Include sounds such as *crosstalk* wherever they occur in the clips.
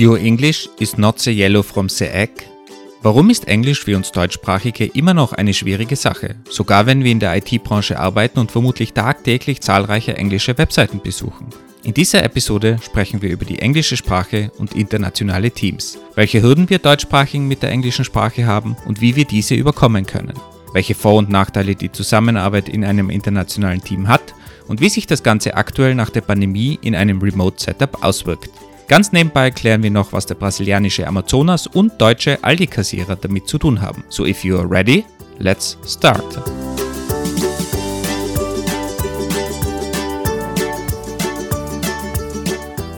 Your English is not so yellow from the egg. Warum ist Englisch für uns Deutschsprachige immer noch eine schwierige Sache, sogar wenn wir in der IT-Branche arbeiten und vermutlich tagtäglich zahlreiche englische Webseiten besuchen? In dieser Episode sprechen wir über die englische Sprache und internationale Teams, welche Hürden wir Deutschsprachigen mit der englischen Sprache haben und wie wir diese überkommen können, welche Vor- und Nachteile die Zusammenarbeit in einem internationalen Team hat und wie sich das Ganze aktuell nach der Pandemie in einem Remote-Setup auswirkt. Ganz nebenbei klären wir noch, was der brasilianische Amazonas und deutsche Aldi-Kassierer damit zu tun haben. So if you are ready, let's start.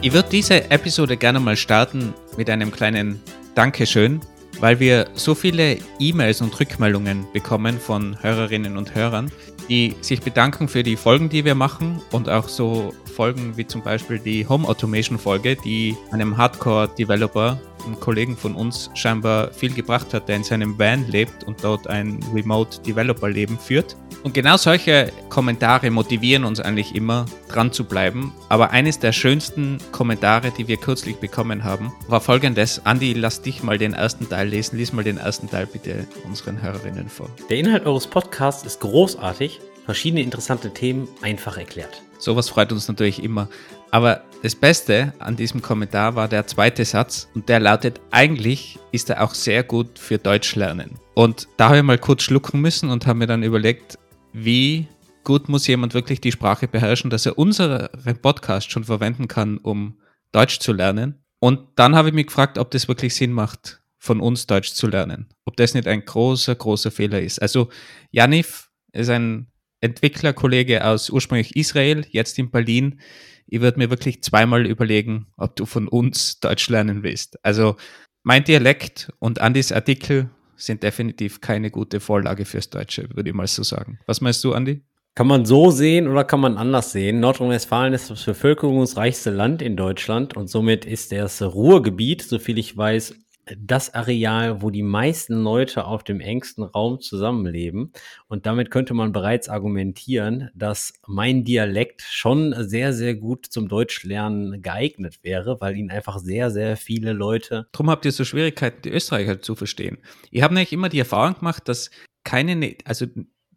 Ich würde diese Episode gerne mal starten mit einem kleinen Dankeschön, weil wir so viele E-Mails und Rückmeldungen bekommen von Hörerinnen und Hörern, die sich bedanken für die Folgen, die wir machen und auch so Folgen wie zum Beispiel die Home Automation Folge, die einem Hardcore-Developer, einem Kollegen von uns, scheinbar viel gebracht hat, der in seinem Van lebt und dort ein Remote-Developer-Leben führt. Und genau solche Kommentare motivieren uns eigentlich immer, dran zu bleiben. Aber eines der schönsten Kommentare, die wir kürzlich bekommen haben, war folgendes. Andi, lass dich mal den ersten Teil lesen. Lies mal den ersten Teil bitte unseren Hörerinnen vor. Der Inhalt eures Podcasts ist großartig, verschiedene interessante Themen einfach erklärt. Sowas freut uns natürlich immer. Aber das Beste an diesem Kommentar war der zweite Satz und der lautet, eigentlich ist er auch sehr gut für Deutsch lernen. Und da habe ich mal kurz schlucken müssen und habe mir dann überlegt, wie gut muss jemand wirklich die Sprache beherrschen, dass er unseren Podcast schon verwenden kann, um Deutsch zu lernen. Und dann habe ich mich gefragt, ob das wirklich Sinn macht, von uns Deutsch zu lernen. Ob das nicht ein großer, großer Fehler ist. Also Janif ist ein Entwicklerkollege aus ursprünglich Israel, jetzt in Berlin. Ich würde mir wirklich zweimal überlegen, ob du von uns Deutsch lernen willst. Also mein Dialekt und Andys Artikel sind definitiv keine gute Vorlage fürs Deutsche, würde ich mal so sagen. Was meinst du, Andi? Kann man so sehen oder kann man anders sehen? Nordrhein-Westfalen ist das bevölkerungsreichste Land in Deutschland und somit ist das Ruhrgebiet, soviel ich weiß, das Areal, wo die meisten Leute auf dem engsten Raum zusammenleben. Und damit könnte man bereits argumentieren, dass mein Dialekt schon sehr, sehr gut zum Deutschlernen geeignet wäre, weil ihn einfach sehr, sehr viele Leute. Drum habt ihr so Schwierigkeiten, die Österreicher zu verstehen. Ich habe nämlich immer die Erfahrung gemacht, dass keine, also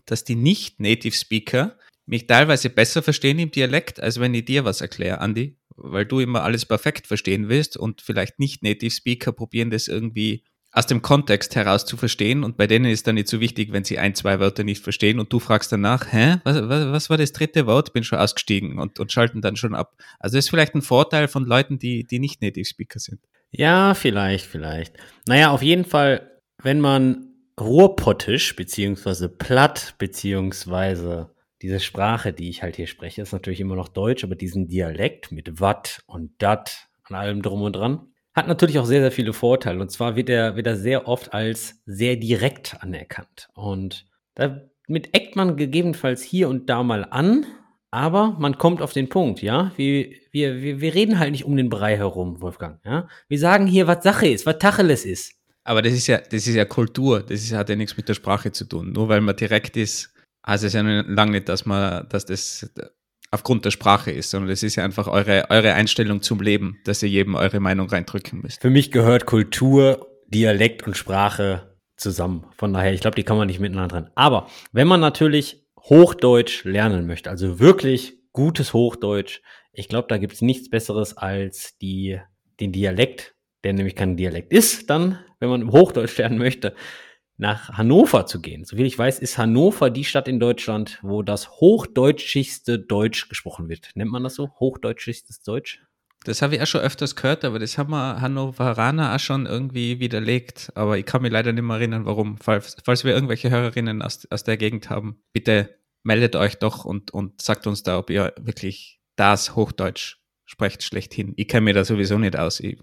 dass die nicht-Native Speaker mich teilweise besser verstehen im Dialekt, als wenn ich dir was erkläre, Andi weil du immer alles perfekt verstehen willst und vielleicht nicht Native Speaker probieren das irgendwie aus dem Kontext heraus zu verstehen und bei denen ist dann nicht so wichtig, wenn sie ein, zwei Wörter nicht verstehen und du fragst danach, hä, was, was, was war das dritte Wort? Bin schon ausgestiegen und, und schalten dann schon ab. Also das ist vielleicht ein Vorteil von Leuten, die, die nicht Native Speaker sind. Ja, vielleicht, vielleicht. Naja, auf jeden Fall, wenn man Ruhrpottisch beziehungsweise platt beziehungsweise diese Sprache, die ich halt hier spreche, ist natürlich immer noch Deutsch, aber diesen Dialekt mit wat und dat und allem drum und dran, hat natürlich auch sehr, sehr viele Vorteile. Und zwar wird er, wird er sehr oft als sehr direkt anerkannt. Und damit eckt man gegebenenfalls hier und da mal an, aber man kommt auf den Punkt, ja. Wir, wir, wir, wir reden halt nicht um den Brei herum, Wolfgang, ja. Wir sagen hier, was Sache ist, was Tacheles ist. Aber das ist ja, das ist ja Kultur, das ist, hat ja nichts mit der Sprache zu tun. Nur weil man direkt ist, also es ist ja lange nicht, dass man, dass das aufgrund der Sprache ist, sondern es ist ja einfach eure, eure Einstellung zum Leben, dass ihr jedem eure Meinung reindrücken müsst. Für mich gehört Kultur, Dialekt und Sprache zusammen. Von daher, ich glaube, die kann man nicht miteinander trennen. Aber wenn man natürlich Hochdeutsch lernen möchte, also wirklich gutes Hochdeutsch, ich glaube, da gibt es nichts Besseres als die, den Dialekt, der nämlich kein Dialekt ist, dann, wenn man Hochdeutsch lernen möchte, nach Hannover zu gehen. Soviel ich weiß, ist Hannover die Stadt in Deutschland, wo das hochdeutschigste Deutsch gesprochen wird. Nennt man das so? Hochdeutschschigstes Deutsch? Das habe ich auch schon öfters gehört, aber das haben wir Hannoveraner auch schon irgendwie widerlegt. Aber ich kann mich leider nicht mehr erinnern, warum. Falls, falls wir irgendwelche Hörerinnen aus, aus der Gegend haben, bitte meldet euch doch und, und sagt uns da, ob ihr wirklich das Hochdeutsch sprecht schlechthin. Ich kenne mir da sowieso nicht aus. Ich,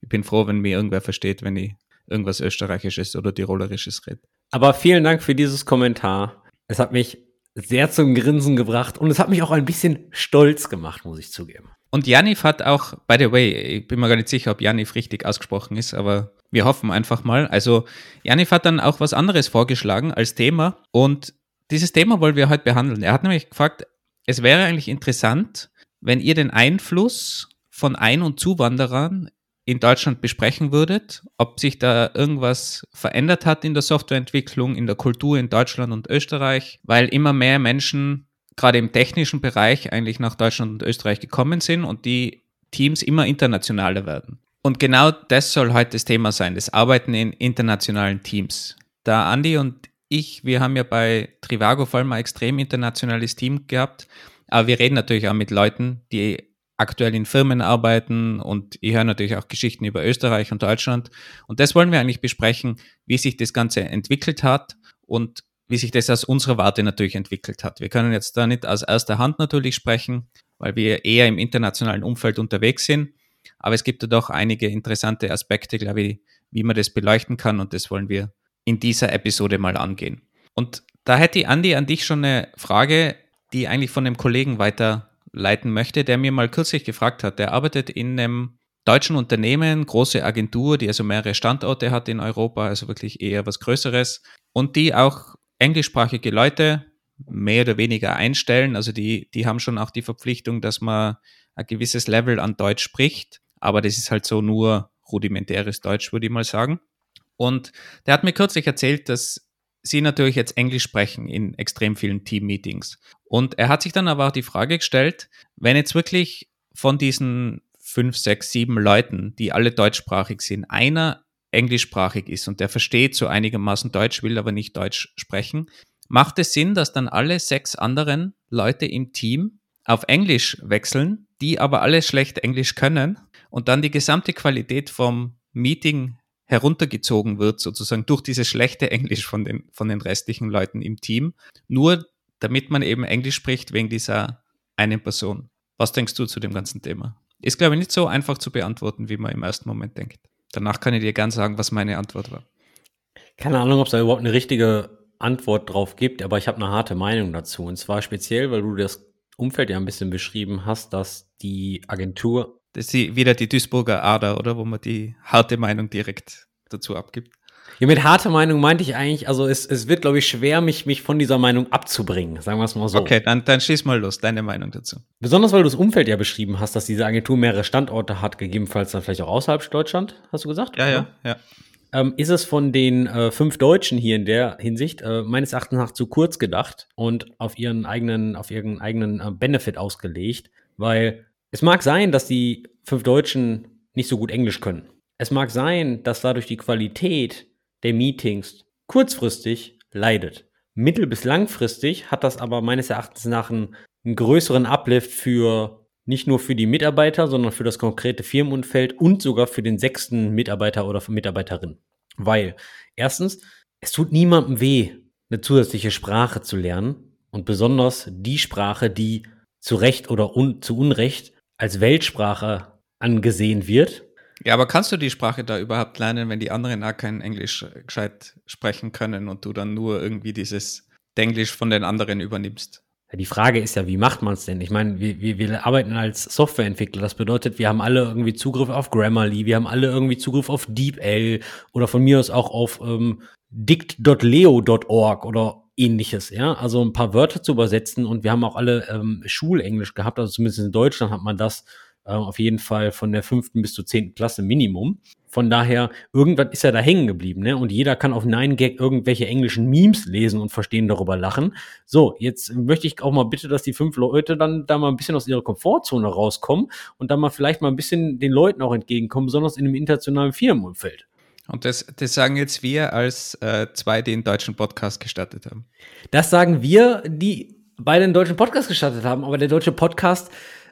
ich bin froh, wenn mir irgendwer versteht, wenn ich irgendwas Österreichisches oder Tirolerisches redet. Aber vielen Dank für dieses Kommentar. Es hat mich sehr zum Grinsen gebracht und es hat mich auch ein bisschen stolz gemacht, muss ich zugeben. Und Janif hat auch, by the way, ich bin mir gar nicht sicher, ob Janif richtig ausgesprochen ist, aber wir hoffen einfach mal. Also Janif hat dann auch was anderes vorgeschlagen als Thema und dieses Thema wollen wir heute behandeln. Er hat nämlich gefragt, es wäre eigentlich interessant, wenn ihr den Einfluss von Ein- und Zuwanderern in Deutschland besprechen würdet, ob sich da irgendwas verändert hat in der Softwareentwicklung, in der Kultur in Deutschland und Österreich, weil immer mehr Menschen gerade im technischen Bereich eigentlich nach Deutschland und Österreich gekommen sind und die Teams immer internationaler werden. Und genau das soll heute das Thema sein, das Arbeiten in internationalen Teams. Da Andi und ich, wir haben ja bei Trivago vor allem ein extrem internationales Team gehabt, aber wir reden natürlich auch mit Leuten, die aktuell in Firmen arbeiten und ich höre natürlich auch Geschichten über Österreich und Deutschland. Und das wollen wir eigentlich besprechen, wie sich das Ganze entwickelt hat und wie sich das aus unserer Warte natürlich entwickelt hat. Wir können jetzt da nicht aus erster Hand natürlich sprechen, weil wir eher im internationalen Umfeld unterwegs sind. Aber es gibt da doch einige interessante Aspekte, glaube ich, wie man das beleuchten kann und das wollen wir in dieser Episode mal angehen. Und da hätte ich, Andi, an dich schon eine Frage, die eigentlich von einem Kollegen weiter leiten möchte, der mir mal kürzlich gefragt hat. Der arbeitet in einem deutschen Unternehmen, große Agentur, die also mehrere Standorte hat in Europa, also wirklich eher was Größeres und die auch englischsprachige Leute mehr oder weniger einstellen. Also die, die haben schon auch die Verpflichtung, dass man ein gewisses Level an Deutsch spricht, aber das ist halt so nur rudimentäres Deutsch, würde ich mal sagen. Und der hat mir kürzlich erzählt, dass sie natürlich jetzt Englisch sprechen in extrem vielen Team-Meetings. Und er hat sich dann aber auch die Frage gestellt, wenn jetzt wirklich von diesen fünf, sechs, sieben Leuten, die alle deutschsprachig sind, einer englischsprachig ist und der versteht so einigermaßen Deutsch, will aber nicht Deutsch sprechen, macht es Sinn, dass dann alle sechs anderen Leute im Team auf Englisch wechseln, die aber alle schlecht Englisch können und dann die gesamte Qualität vom Meeting heruntergezogen wird, sozusagen durch dieses schlechte Englisch von den, von den restlichen Leuten im Team, nur damit man eben Englisch spricht wegen dieser einen Person. Was denkst du zu dem ganzen Thema? Ist, glaube ich, nicht so einfach zu beantworten, wie man im ersten Moment denkt. Danach kann ich dir gern sagen, was meine Antwort war. Keine Ahnung, ob es da überhaupt eine richtige Antwort drauf gibt, aber ich habe eine harte Meinung dazu. Und zwar speziell, weil du das Umfeld ja ein bisschen beschrieben hast, dass die Agentur das ist die, wieder die Duisburger Ader, oder? Wo man die harte Meinung direkt dazu abgibt. Ja, mit harter Meinung meinte ich eigentlich, also es, es wird, glaube ich, schwer, mich, mich von dieser Meinung abzubringen, sagen wir es mal so. Okay, dann, dann schieß mal los, deine Meinung dazu. Besonders, weil du das Umfeld ja beschrieben hast, dass diese Agentur mehrere Standorte hat, gegebenenfalls dann vielleicht auch außerhalb Deutschland, hast du gesagt? Ja, ja, ja. Ähm, ist es von den äh, fünf Deutschen hier in der Hinsicht äh, meines Erachtens nach zu kurz gedacht und auf ihren eigenen, auf ihren eigenen äh, Benefit ausgelegt, weil es mag sein, dass die fünf Deutschen nicht so gut Englisch können. Es mag sein, dass dadurch die Qualität der Meetings kurzfristig leidet. Mittel- bis langfristig hat das aber meines Erachtens nach einen, einen größeren Uplift für nicht nur für die Mitarbeiter, sondern für das konkrete Firmenumfeld und sogar für den sechsten Mitarbeiter oder Mitarbeiterin. Weil erstens, es tut niemandem weh, eine zusätzliche Sprache zu lernen und besonders die Sprache, die zu Recht oder un zu Unrecht als Weltsprache angesehen wird. Ja, aber kannst du die Sprache da überhaupt lernen, wenn die anderen auch kein Englisch gescheit sprechen können und du dann nur irgendwie dieses Denglisch von den anderen übernimmst? Die Frage ist ja, wie macht man es denn? Ich meine, wir, wir, wir arbeiten als Softwareentwickler. Das bedeutet, wir haben alle irgendwie Zugriff auf Grammarly, wir haben alle irgendwie Zugriff auf DeepL oder von mir aus auch auf ähm, dict.leo.org oder ähnliches, ja. Also ein paar Wörter zu übersetzen und wir haben auch alle ähm, Schulenglisch gehabt, also zumindest in Deutschland hat man das äh, auf jeden Fall von der fünften bis zur zehnten Klasse Minimum. Von daher, irgendwas ist ja da hängen geblieben, ne? Und jeder kann auf Nine Gag irgendwelche englischen Memes lesen und verstehen, darüber lachen. So, jetzt möchte ich auch mal bitte, dass die fünf Leute dann da mal ein bisschen aus ihrer Komfortzone rauskommen und dann mal vielleicht mal ein bisschen den Leuten auch entgegenkommen, besonders in einem internationalen Firmenumfeld. Und das, das sagen jetzt wir als äh, zwei, die einen deutschen Podcast gestartet haben. Das sagen wir, die beide einen deutschen Podcast gestartet haben, aber der deutsche Podcast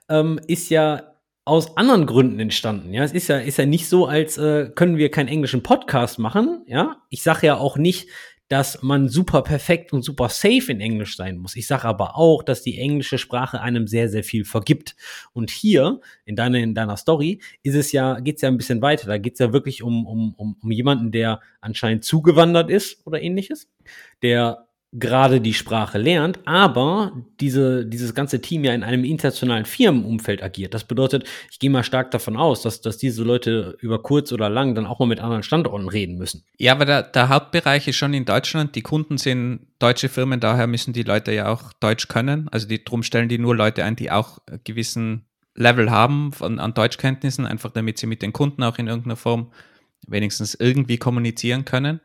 ähm, ist ja aus anderen Gründen entstanden. Ja, es ist ja, ist ja nicht so, als äh, können wir keinen englischen Podcast machen. Ja, ich sage ja auch nicht, dass man super perfekt und super safe in Englisch sein muss. Ich sage aber auch, dass die englische Sprache einem sehr, sehr viel vergibt. Und hier in deiner, in deiner Story ist es ja, geht's ja ein bisschen weiter. Da geht's ja wirklich um, um, um, um jemanden, der anscheinend zugewandert ist oder ähnliches, der gerade die Sprache lernt, aber diese, dieses ganze Team ja in einem internationalen Firmenumfeld agiert. Das bedeutet, ich gehe mal stark davon aus, dass, dass diese Leute über kurz oder lang dann auch mal mit anderen Standorten reden müssen. Ja, aber der, der Hauptbereich ist schon in Deutschland. Die Kunden sind deutsche Firmen, daher müssen die Leute ja auch Deutsch können. Also die, drum stellen die nur Leute ein, die auch gewissen Level haben von, an Deutschkenntnissen, einfach damit sie mit den Kunden auch in irgendeiner Form wenigstens irgendwie kommunizieren können.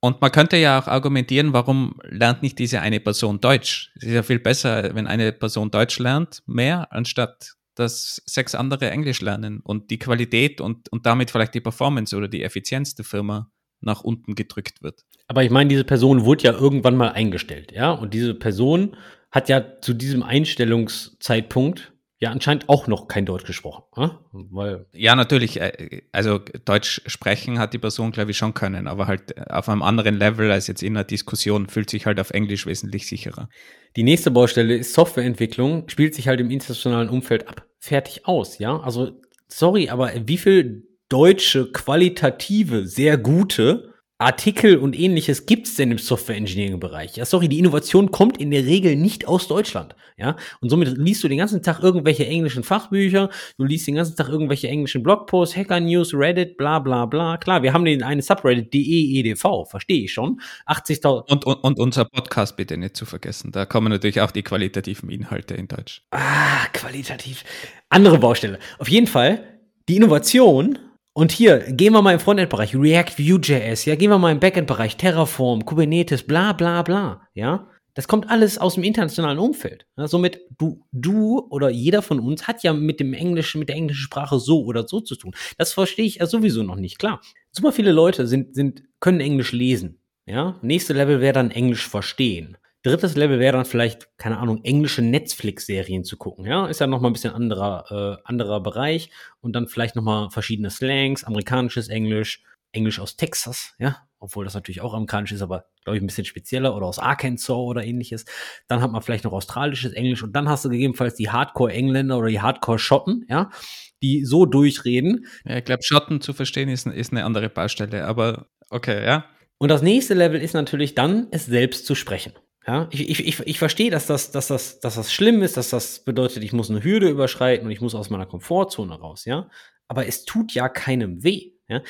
Und man könnte ja auch argumentieren, warum lernt nicht diese eine Person Deutsch? Es ist ja viel besser, wenn eine Person Deutsch lernt, mehr, anstatt dass sechs andere Englisch lernen und die Qualität und, und damit vielleicht die Performance oder die Effizienz der Firma nach unten gedrückt wird. Aber ich meine, diese Person wurde ja irgendwann mal eingestellt, ja? Und diese Person hat ja zu diesem Einstellungszeitpunkt ja anscheinend auch noch kein Deutsch gesprochen. Äh? Weil ja, natürlich. Äh, also Deutsch sprechen hat die Person, glaube ich, schon können, aber halt äh, auf einem anderen Level als jetzt in einer Diskussion, fühlt sich halt auf Englisch wesentlich sicherer. Die nächste Baustelle ist Softwareentwicklung, spielt sich halt im internationalen Umfeld ab. Fertig aus, ja. Also, sorry, aber wie viel deutsche, qualitative, sehr gute Artikel und ähnliches gibt's denn im Software Engineering Bereich? Ja, sorry, die Innovation kommt in der Regel nicht aus Deutschland, ja? Und somit liest du den ganzen Tag irgendwelche englischen Fachbücher, du liest den ganzen Tag irgendwelche englischen Blogposts, Hacker News, Reddit, bla bla bla. Klar, wir haben den eine Subreddit DEEDV, verstehe ich schon. 80.000 und, und und unser Podcast bitte nicht zu vergessen. Da kommen natürlich auch die qualitativen Inhalte in Deutsch. Ah, qualitativ. Andere Baustelle. Auf jeden Fall die Innovation und hier, gehen wir mal im Frontend-Bereich, React, Vue.js, ja, gehen wir mal im Backend-Bereich, Terraform, Kubernetes, bla, bla, bla, ja. Das kommt alles aus dem internationalen Umfeld. Ja, somit, du, du oder jeder von uns hat ja mit dem Englischen, mit der englischen Sprache so oder so zu tun. Das verstehe ich ja sowieso noch nicht, klar. Super viele Leute sind, sind, können Englisch lesen, ja. Nächste Level wäre dann Englisch verstehen. Drittes Level wäre dann vielleicht, keine Ahnung, englische Netflix-Serien zu gucken. Ja, ist ja nochmal ein bisschen anderer, äh, anderer Bereich. Und dann vielleicht nochmal verschiedene Slangs, amerikanisches Englisch, Englisch aus Texas, ja, obwohl das natürlich auch amerikanisch ist, aber glaube ich ein bisschen spezieller oder aus Arkansas oder ähnliches. Dann hat man vielleicht noch australisches Englisch und dann hast du gegebenenfalls die Hardcore-Engländer oder die Hardcore-Schotten, ja, die so durchreden. Ja, ich glaube, Schotten zu verstehen ist, ist eine andere Baustelle, aber okay, ja. Und das nächste Level ist natürlich dann, es selbst zu sprechen. Ja, ich, ich, ich, ich verstehe, dass das, dass, das, dass das schlimm ist, dass das bedeutet, ich muss eine Hürde überschreiten und ich muss aus meiner Komfortzone raus, ja. Aber es tut ja keinem weh. Ja?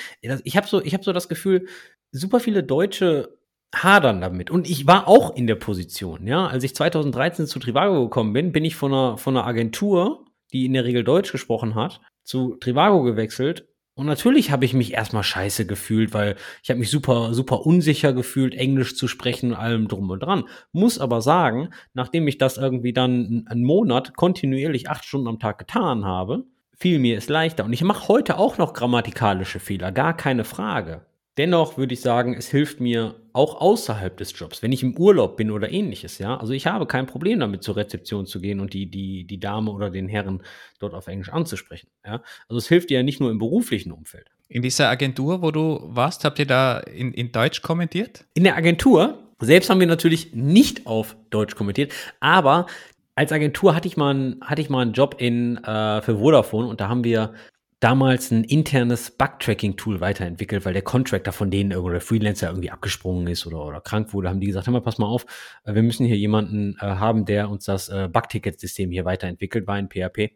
Ich habe so, hab so das Gefühl, super viele Deutsche hadern damit. Und ich war auch in der Position, ja. Als ich 2013 zu Trivago gekommen bin, bin ich von einer, von einer Agentur, die in der Regel Deutsch gesprochen hat, zu Trivago gewechselt und natürlich habe ich mich erstmal scheiße gefühlt, weil ich habe mich super, super unsicher gefühlt, Englisch zu sprechen und allem drum und dran. Muss aber sagen, nachdem ich das irgendwie dann einen Monat kontinuierlich acht Stunden am Tag getan habe, fiel mir es leichter. Und ich mache heute auch noch grammatikalische Fehler, gar keine Frage. Dennoch würde ich sagen, es hilft mir auch außerhalb des Jobs, wenn ich im Urlaub bin oder ähnliches, ja. Also ich habe kein Problem damit, zur Rezeption zu gehen und die, die, die Dame oder den Herren dort auf Englisch anzusprechen, ja. Also es hilft dir ja nicht nur im beruflichen Umfeld. In dieser Agentur, wo du warst, habt ihr da in, in Deutsch kommentiert? In der Agentur selbst haben wir natürlich nicht auf Deutsch kommentiert, aber als Agentur hatte ich mal, einen, hatte ich mal einen Job in, äh, für Vodafone und da haben wir damals ein internes Bug-Tracking-Tool weiterentwickelt, weil der Contractor von denen oder Freelancer irgendwie abgesprungen ist oder, oder krank wurde, haben die gesagt, hör mal, pass mal auf, äh, wir müssen hier jemanden äh, haben, der uns das äh, Bug-Ticket-System hier weiterentwickelt, war in PHP.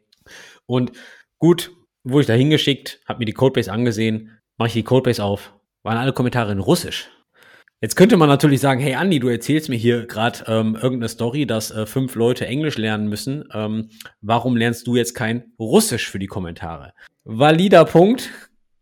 Und gut, wurde ich da hingeschickt, habe mir die Codebase angesehen, mache ich die Codebase auf, waren alle Kommentare in Russisch. Jetzt könnte man natürlich sagen, hey Andi, du erzählst mir hier gerade ähm, irgendeine Story, dass äh, fünf Leute Englisch lernen müssen. Ähm, warum lernst du jetzt kein Russisch für die Kommentare? Valider Punkt.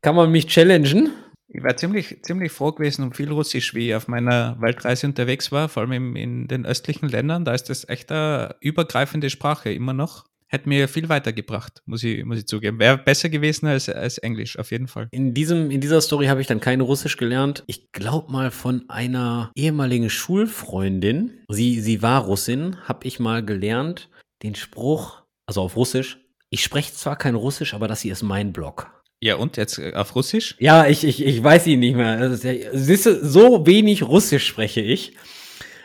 Kann man mich challengen? Ich war ziemlich, ziemlich froh gewesen um viel Russisch, wie ich auf meiner Weltreise unterwegs war, vor allem in, in den östlichen Ländern. Da ist das echt eine übergreifende Sprache immer noch hätte mir viel weitergebracht, muss ich, muss ich zugeben. Wäre besser gewesen als, als Englisch, auf jeden Fall. In, diesem, in dieser Story habe ich dann kein Russisch gelernt. Ich glaube mal von einer ehemaligen Schulfreundin, sie, sie war Russin, habe ich mal gelernt, den Spruch, also auf Russisch, ich spreche zwar kein Russisch, aber das hier ist mein Blog. Ja, und jetzt äh, auf Russisch? Ja, ich, ich, ich weiß ihn nicht mehr. Siehst du, so wenig Russisch spreche ich.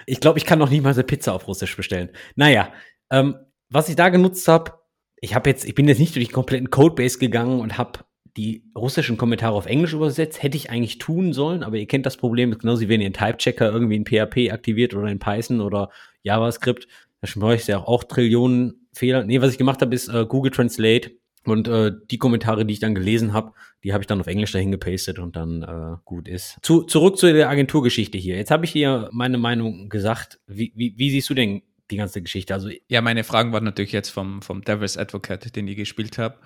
Ich glaube, ich kann noch nicht mal eine Pizza auf Russisch bestellen. Naja, ähm, was ich da genutzt habe, ich habe jetzt, ich bin jetzt nicht durch den kompletten Codebase gegangen und habe die russischen Kommentare auf Englisch übersetzt. Hätte ich eigentlich tun sollen, aber ihr kennt das Problem, genauso wie wenn ihr einen Type-Checker irgendwie in PHP aktiviert oder in Python oder JavaScript, da schmeißt ja auch Trillionen Fehler. Nee, was ich gemacht habe, ist äh, Google Translate und äh, die Kommentare, die ich dann gelesen habe, die habe ich dann auf Englisch dahin gepastet und dann äh, gut ist. Zu, zurück zu der Agenturgeschichte hier. Jetzt habe ich dir meine Meinung gesagt. Wie, wie, wie siehst du denn die ganze Geschichte. Also ja, meine Fragen waren natürlich jetzt vom, vom Devil's Advocate, den ich gespielt habe.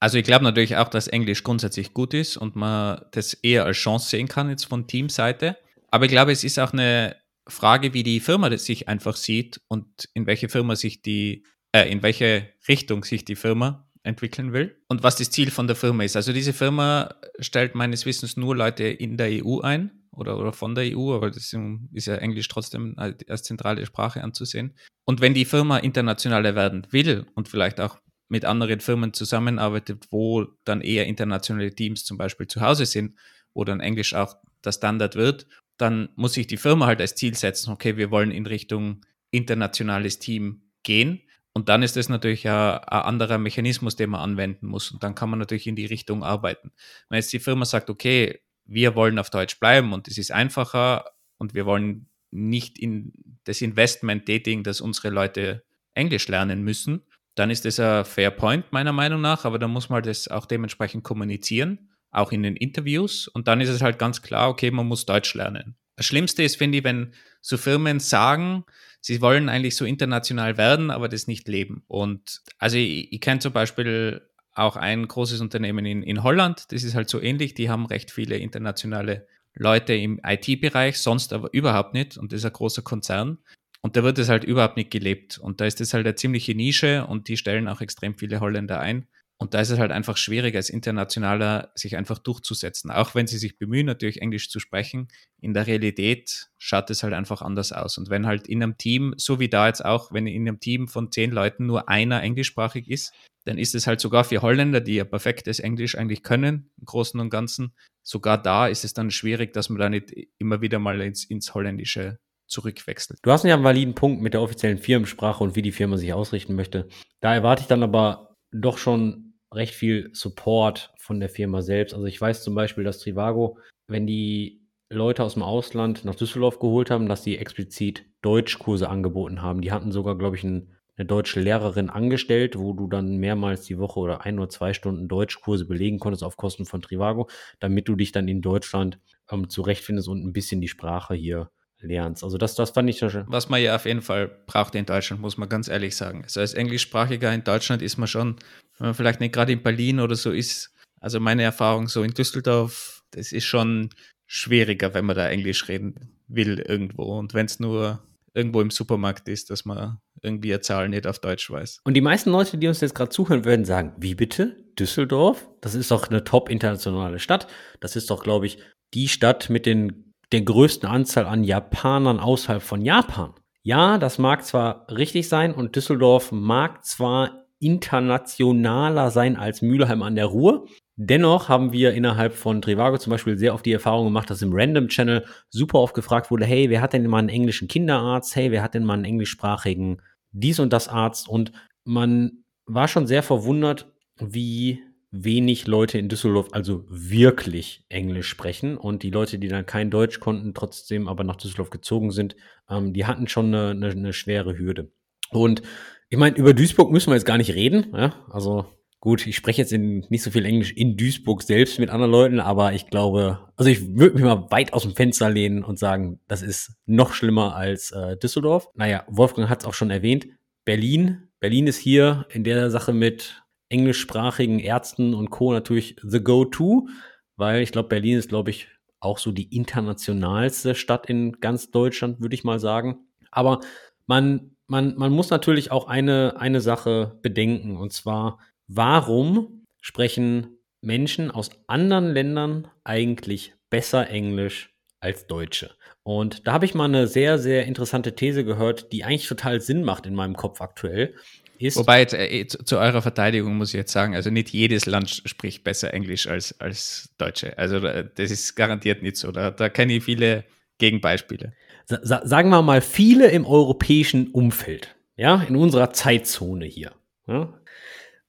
Also ich glaube natürlich auch, dass Englisch grundsätzlich gut ist und man das eher als Chance sehen kann jetzt von Teamseite. Aber ich glaube, es ist auch eine Frage, wie die Firma das sich einfach sieht und in welche Firma sich die, äh, in welche Richtung sich die Firma entwickeln will und was das Ziel von der Firma ist. Also diese Firma stellt meines Wissens nur Leute in der EU ein oder, oder von der EU, aber das ist ja Englisch trotzdem als zentrale Sprache anzusehen. Und wenn die Firma internationaler werden will und vielleicht auch mit anderen Firmen zusammenarbeitet, wo dann eher internationale Teams zum Beispiel zu Hause sind, wo dann Englisch auch der Standard wird, dann muss sich die Firma halt als Ziel setzen, okay, wir wollen in Richtung internationales Team gehen. Und dann ist das natürlich ein, ein anderer Mechanismus, den man anwenden muss. Und dann kann man natürlich in die Richtung arbeiten. Wenn jetzt die Firma sagt, okay, wir wollen auf Deutsch bleiben und es ist einfacher und wir wollen nicht in das Investment tätigen, dass unsere Leute Englisch lernen müssen, dann ist das ein fair point meiner Meinung nach, aber dann muss man das auch dementsprechend kommunizieren, auch in den Interviews und dann ist es halt ganz klar, okay, man muss Deutsch lernen. Das Schlimmste ist, finde ich, wenn so Firmen sagen, sie wollen eigentlich so international werden, aber das nicht leben. Und also ich, ich kenne zum Beispiel auch ein großes Unternehmen in, in Holland, das ist halt so ähnlich, die haben recht viele internationale Leute im IT-Bereich, sonst aber überhaupt nicht. Und das ist ein großer Konzern. Und da wird es halt überhaupt nicht gelebt. Und da ist das halt eine ziemliche Nische und die stellen auch extrem viele Holländer ein. Und da ist es halt einfach schwierig, als Internationaler sich einfach durchzusetzen. Auch wenn sie sich bemühen, natürlich Englisch zu sprechen, in der Realität schaut es halt einfach anders aus. Und wenn halt in einem Team, so wie da jetzt auch, wenn in einem Team von zehn Leuten nur einer englischsprachig ist, dann ist es halt sogar für Holländer, die ja perfektes Englisch eigentlich können, im Großen und Ganzen, sogar da ist es dann schwierig, dass man da nicht immer wieder mal ins, ins Holländische zurückwechselt. Du hast ja einen validen Punkt mit der offiziellen Firmensprache und wie die Firma sich ausrichten möchte. Da erwarte ich dann aber doch schon recht viel Support von der Firma selbst. Also ich weiß zum Beispiel, dass Trivago, wenn die Leute aus dem Ausland nach Düsseldorf geholt haben, dass die explizit Deutschkurse angeboten haben. Die hatten sogar, glaube ich, ein, eine deutsche Lehrerin angestellt, wo du dann mehrmals die Woche oder ein oder zwei Stunden Deutschkurse belegen konntest auf Kosten von Trivago, damit du dich dann in Deutschland ähm, zurechtfindest und ein bisschen die Sprache hier lernst. Also das, das fand ich schon. Was man ja auf jeden Fall braucht in Deutschland, muss man ganz ehrlich sagen. Also als Englischsprachiger in Deutschland ist man schon, wenn man vielleicht nicht gerade in Berlin oder so ist, also meine Erfahrung so in Düsseldorf, das ist schon schwieriger, wenn man da Englisch reden will irgendwo. Und wenn es nur irgendwo im Supermarkt ist, dass man irgendwie eine Zahl nicht auf Deutsch weiß. Und die meisten Leute, die uns jetzt gerade zuhören, würden sagen, wie bitte? Düsseldorf? Das ist doch eine top internationale Stadt. Das ist doch, glaube ich, die Stadt mit den der größten Anzahl an Japanern außerhalb von Japan. Ja, das mag zwar richtig sein und Düsseldorf mag zwar internationaler sein als Mülheim an der Ruhr. Dennoch haben wir innerhalb von Trivago zum Beispiel sehr oft die Erfahrung gemacht, dass im Random Channel super oft gefragt wurde, hey, wer hat denn mal einen englischen Kinderarzt? Hey, wer hat denn mal einen englischsprachigen dies und das Arzt? Und man war schon sehr verwundert, wie wenig Leute in Düsseldorf also wirklich Englisch sprechen und die Leute, die dann kein Deutsch konnten, trotzdem aber nach Düsseldorf gezogen sind, ähm, die hatten schon eine, eine, eine schwere Hürde. Und ich meine, über Duisburg müssen wir jetzt gar nicht reden. Ja? Also gut, ich spreche jetzt in, nicht so viel Englisch in Duisburg selbst mit anderen Leuten, aber ich glaube, also ich würde mich mal weit aus dem Fenster lehnen und sagen, das ist noch schlimmer als äh, Düsseldorf. Naja, Wolfgang hat es auch schon erwähnt. Berlin. Berlin ist hier in der Sache mit englischsprachigen Ärzten und Co. natürlich the go-to, weil ich glaube, Berlin ist, glaube ich, auch so die internationalste Stadt in ganz Deutschland, würde ich mal sagen. Aber man, man, man muss natürlich auch eine, eine Sache bedenken, und zwar, warum sprechen Menschen aus anderen Ländern eigentlich besser Englisch als Deutsche? Und da habe ich mal eine sehr, sehr interessante These gehört, die eigentlich total Sinn macht in meinem Kopf aktuell ist. Wobei, jetzt, äh, zu, zu, eurer Verteidigung muss ich jetzt sagen, also nicht jedes Land spricht besser Englisch als, als Deutsche. Also das ist garantiert nicht so. Da, da kenne ich viele Gegenbeispiele. Sa sagen wir mal, viele im europäischen Umfeld, ja, in unserer Zeitzone hier. Ja?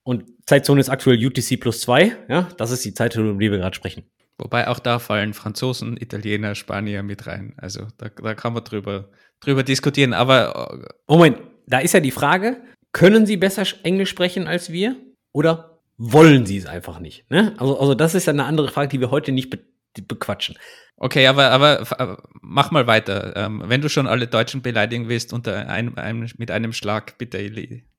Und Zeitzone ist aktuell UTC plus zwei, ja, das ist die Zeitzone, um die wir gerade sprechen. Wobei auch da fallen Franzosen, Italiener, Spanier mit rein. Also da, da kann man drüber, drüber diskutieren. Aber. Moment, da ist ja die Frage, können sie besser Englisch sprechen als wir? Oder wollen sie es einfach nicht? Ne? Also, also das ist ja eine andere Frage, die wir heute nicht bequatschen. Okay, aber, aber mach mal weiter. Ähm, wenn du schon alle Deutschen beleidigen willst unter einem, einem, mit einem Schlag, bitte,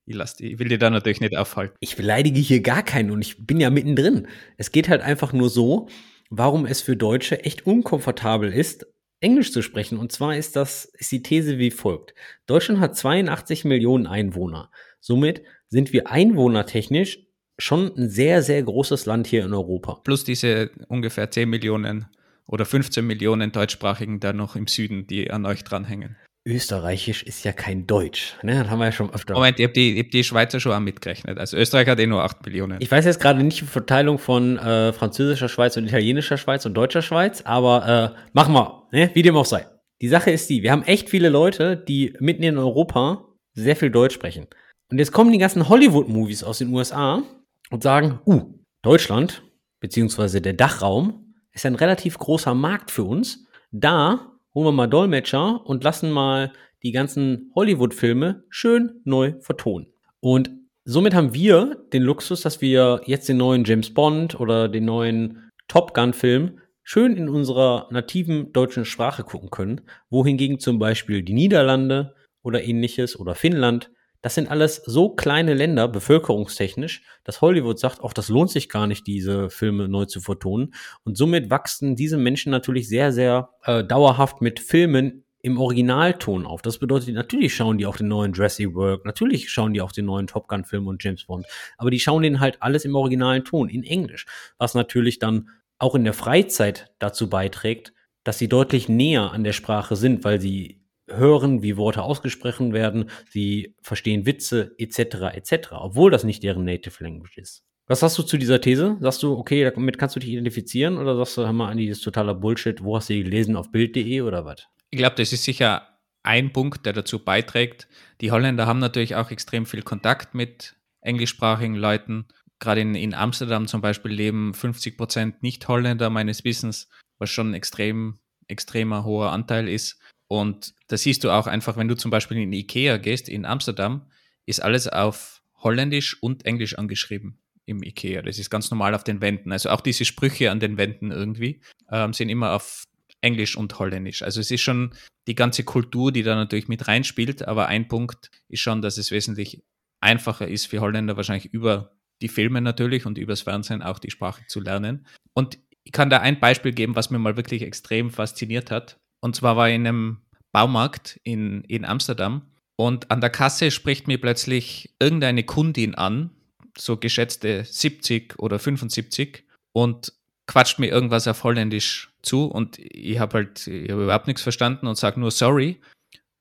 ich, lass ich will dir da natürlich nicht aufhalten. Ich beleidige hier gar keinen und ich bin ja mittendrin. Es geht halt einfach nur so, warum es für Deutsche echt unkomfortabel ist, Englisch zu sprechen. Und zwar ist das, ist die These wie folgt. Deutschland hat 82 Millionen Einwohner. Somit sind wir einwohnertechnisch schon ein sehr, sehr großes Land hier in Europa. Plus diese ungefähr 10 Millionen oder 15 Millionen Deutschsprachigen da noch im Süden, die an euch dranhängen. Österreichisch ist ja kein Deutsch. Ne? Das haben wir ja schon öfter. Moment, ich habe die, hab die Schweizer schon auch mitgerechnet. Also Österreich hat eh nur 8 Millionen. Ich weiß jetzt gerade nicht die Verteilung von äh, französischer Schweiz und italienischer Schweiz und deutscher Schweiz, aber äh, machen wir, ne? wie dem auch sei. Die Sache ist die, wir haben echt viele Leute, die mitten in Europa sehr viel Deutsch sprechen. Und jetzt kommen die ganzen Hollywood-Movies aus den USA und sagen, uh, Deutschland, beziehungsweise der Dachraum, ist ein relativ großer Markt für uns. Da holen wir mal Dolmetscher und lassen mal die ganzen Hollywood-Filme schön neu vertonen. Und somit haben wir den Luxus, dass wir jetzt den neuen James Bond oder den neuen Top Gun-Film schön in unserer nativen deutschen Sprache gucken können, wohingegen zum Beispiel die Niederlande oder ähnliches oder Finnland das sind alles so kleine Länder, bevölkerungstechnisch, dass Hollywood sagt, auch das lohnt sich gar nicht, diese Filme neu zu vertonen. Und somit wachsen diese Menschen natürlich sehr, sehr äh, dauerhaft mit Filmen im Originalton auf. Das bedeutet, natürlich schauen die auch den neuen Dressy Work, natürlich schauen die auch den neuen Top Gun Film und James Bond, aber die schauen den halt alles im originalen Ton, in Englisch, was natürlich dann auch in der Freizeit dazu beiträgt, dass sie deutlich näher an der Sprache sind, weil sie hören, wie Worte ausgesprochen werden, sie verstehen Witze etc. etc., obwohl das nicht deren Native Language ist. Was sagst du zu dieser These? Sagst du, okay, damit kannst du dich identifizieren oder sagst du, hör mal, Andi, das ist totaler Bullshit, wo hast du die gelesen, auf Bild.de oder was? Ich glaube, das ist sicher ein Punkt, der dazu beiträgt. Die Holländer haben natürlich auch extrem viel Kontakt mit englischsprachigen Leuten. Gerade in, in Amsterdam zum Beispiel leben 50 Prozent Nicht-Holländer meines Wissens, was schon ein extrem, extremer hoher Anteil ist. Und da siehst du auch einfach, wenn du zum Beispiel in Ikea gehst in Amsterdam, ist alles auf Holländisch und Englisch angeschrieben im Ikea. Das ist ganz normal auf den Wänden. Also auch diese Sprüche an den Wänden irgendwie ähm, sind immer auf Englisch und Holländisch. Also es ist schon die ganze Kultur, die da natürlich mit reinspielt. Aber ein Punkt ist schon, dass es wesentlich einfacher ist für Holländer wahrscheinlich über die Filme natürlich und übers Fernsehen auch die Sprache zu lernen. Und ich kann da ein Beispiel geben, was mir mal wirklich extrem fasziniert hat. Und zwar war ich in einem Baumarkt in, in Amsterdam und an der Kasse spricht mir plötzlich irgendeine Kundin an, so geschätzte 70 oder 75 und quatscht mir irgendwas auf Holländisch zu und ich habe halt ich hab überhaupt nichts verstanden und sage nur sorry.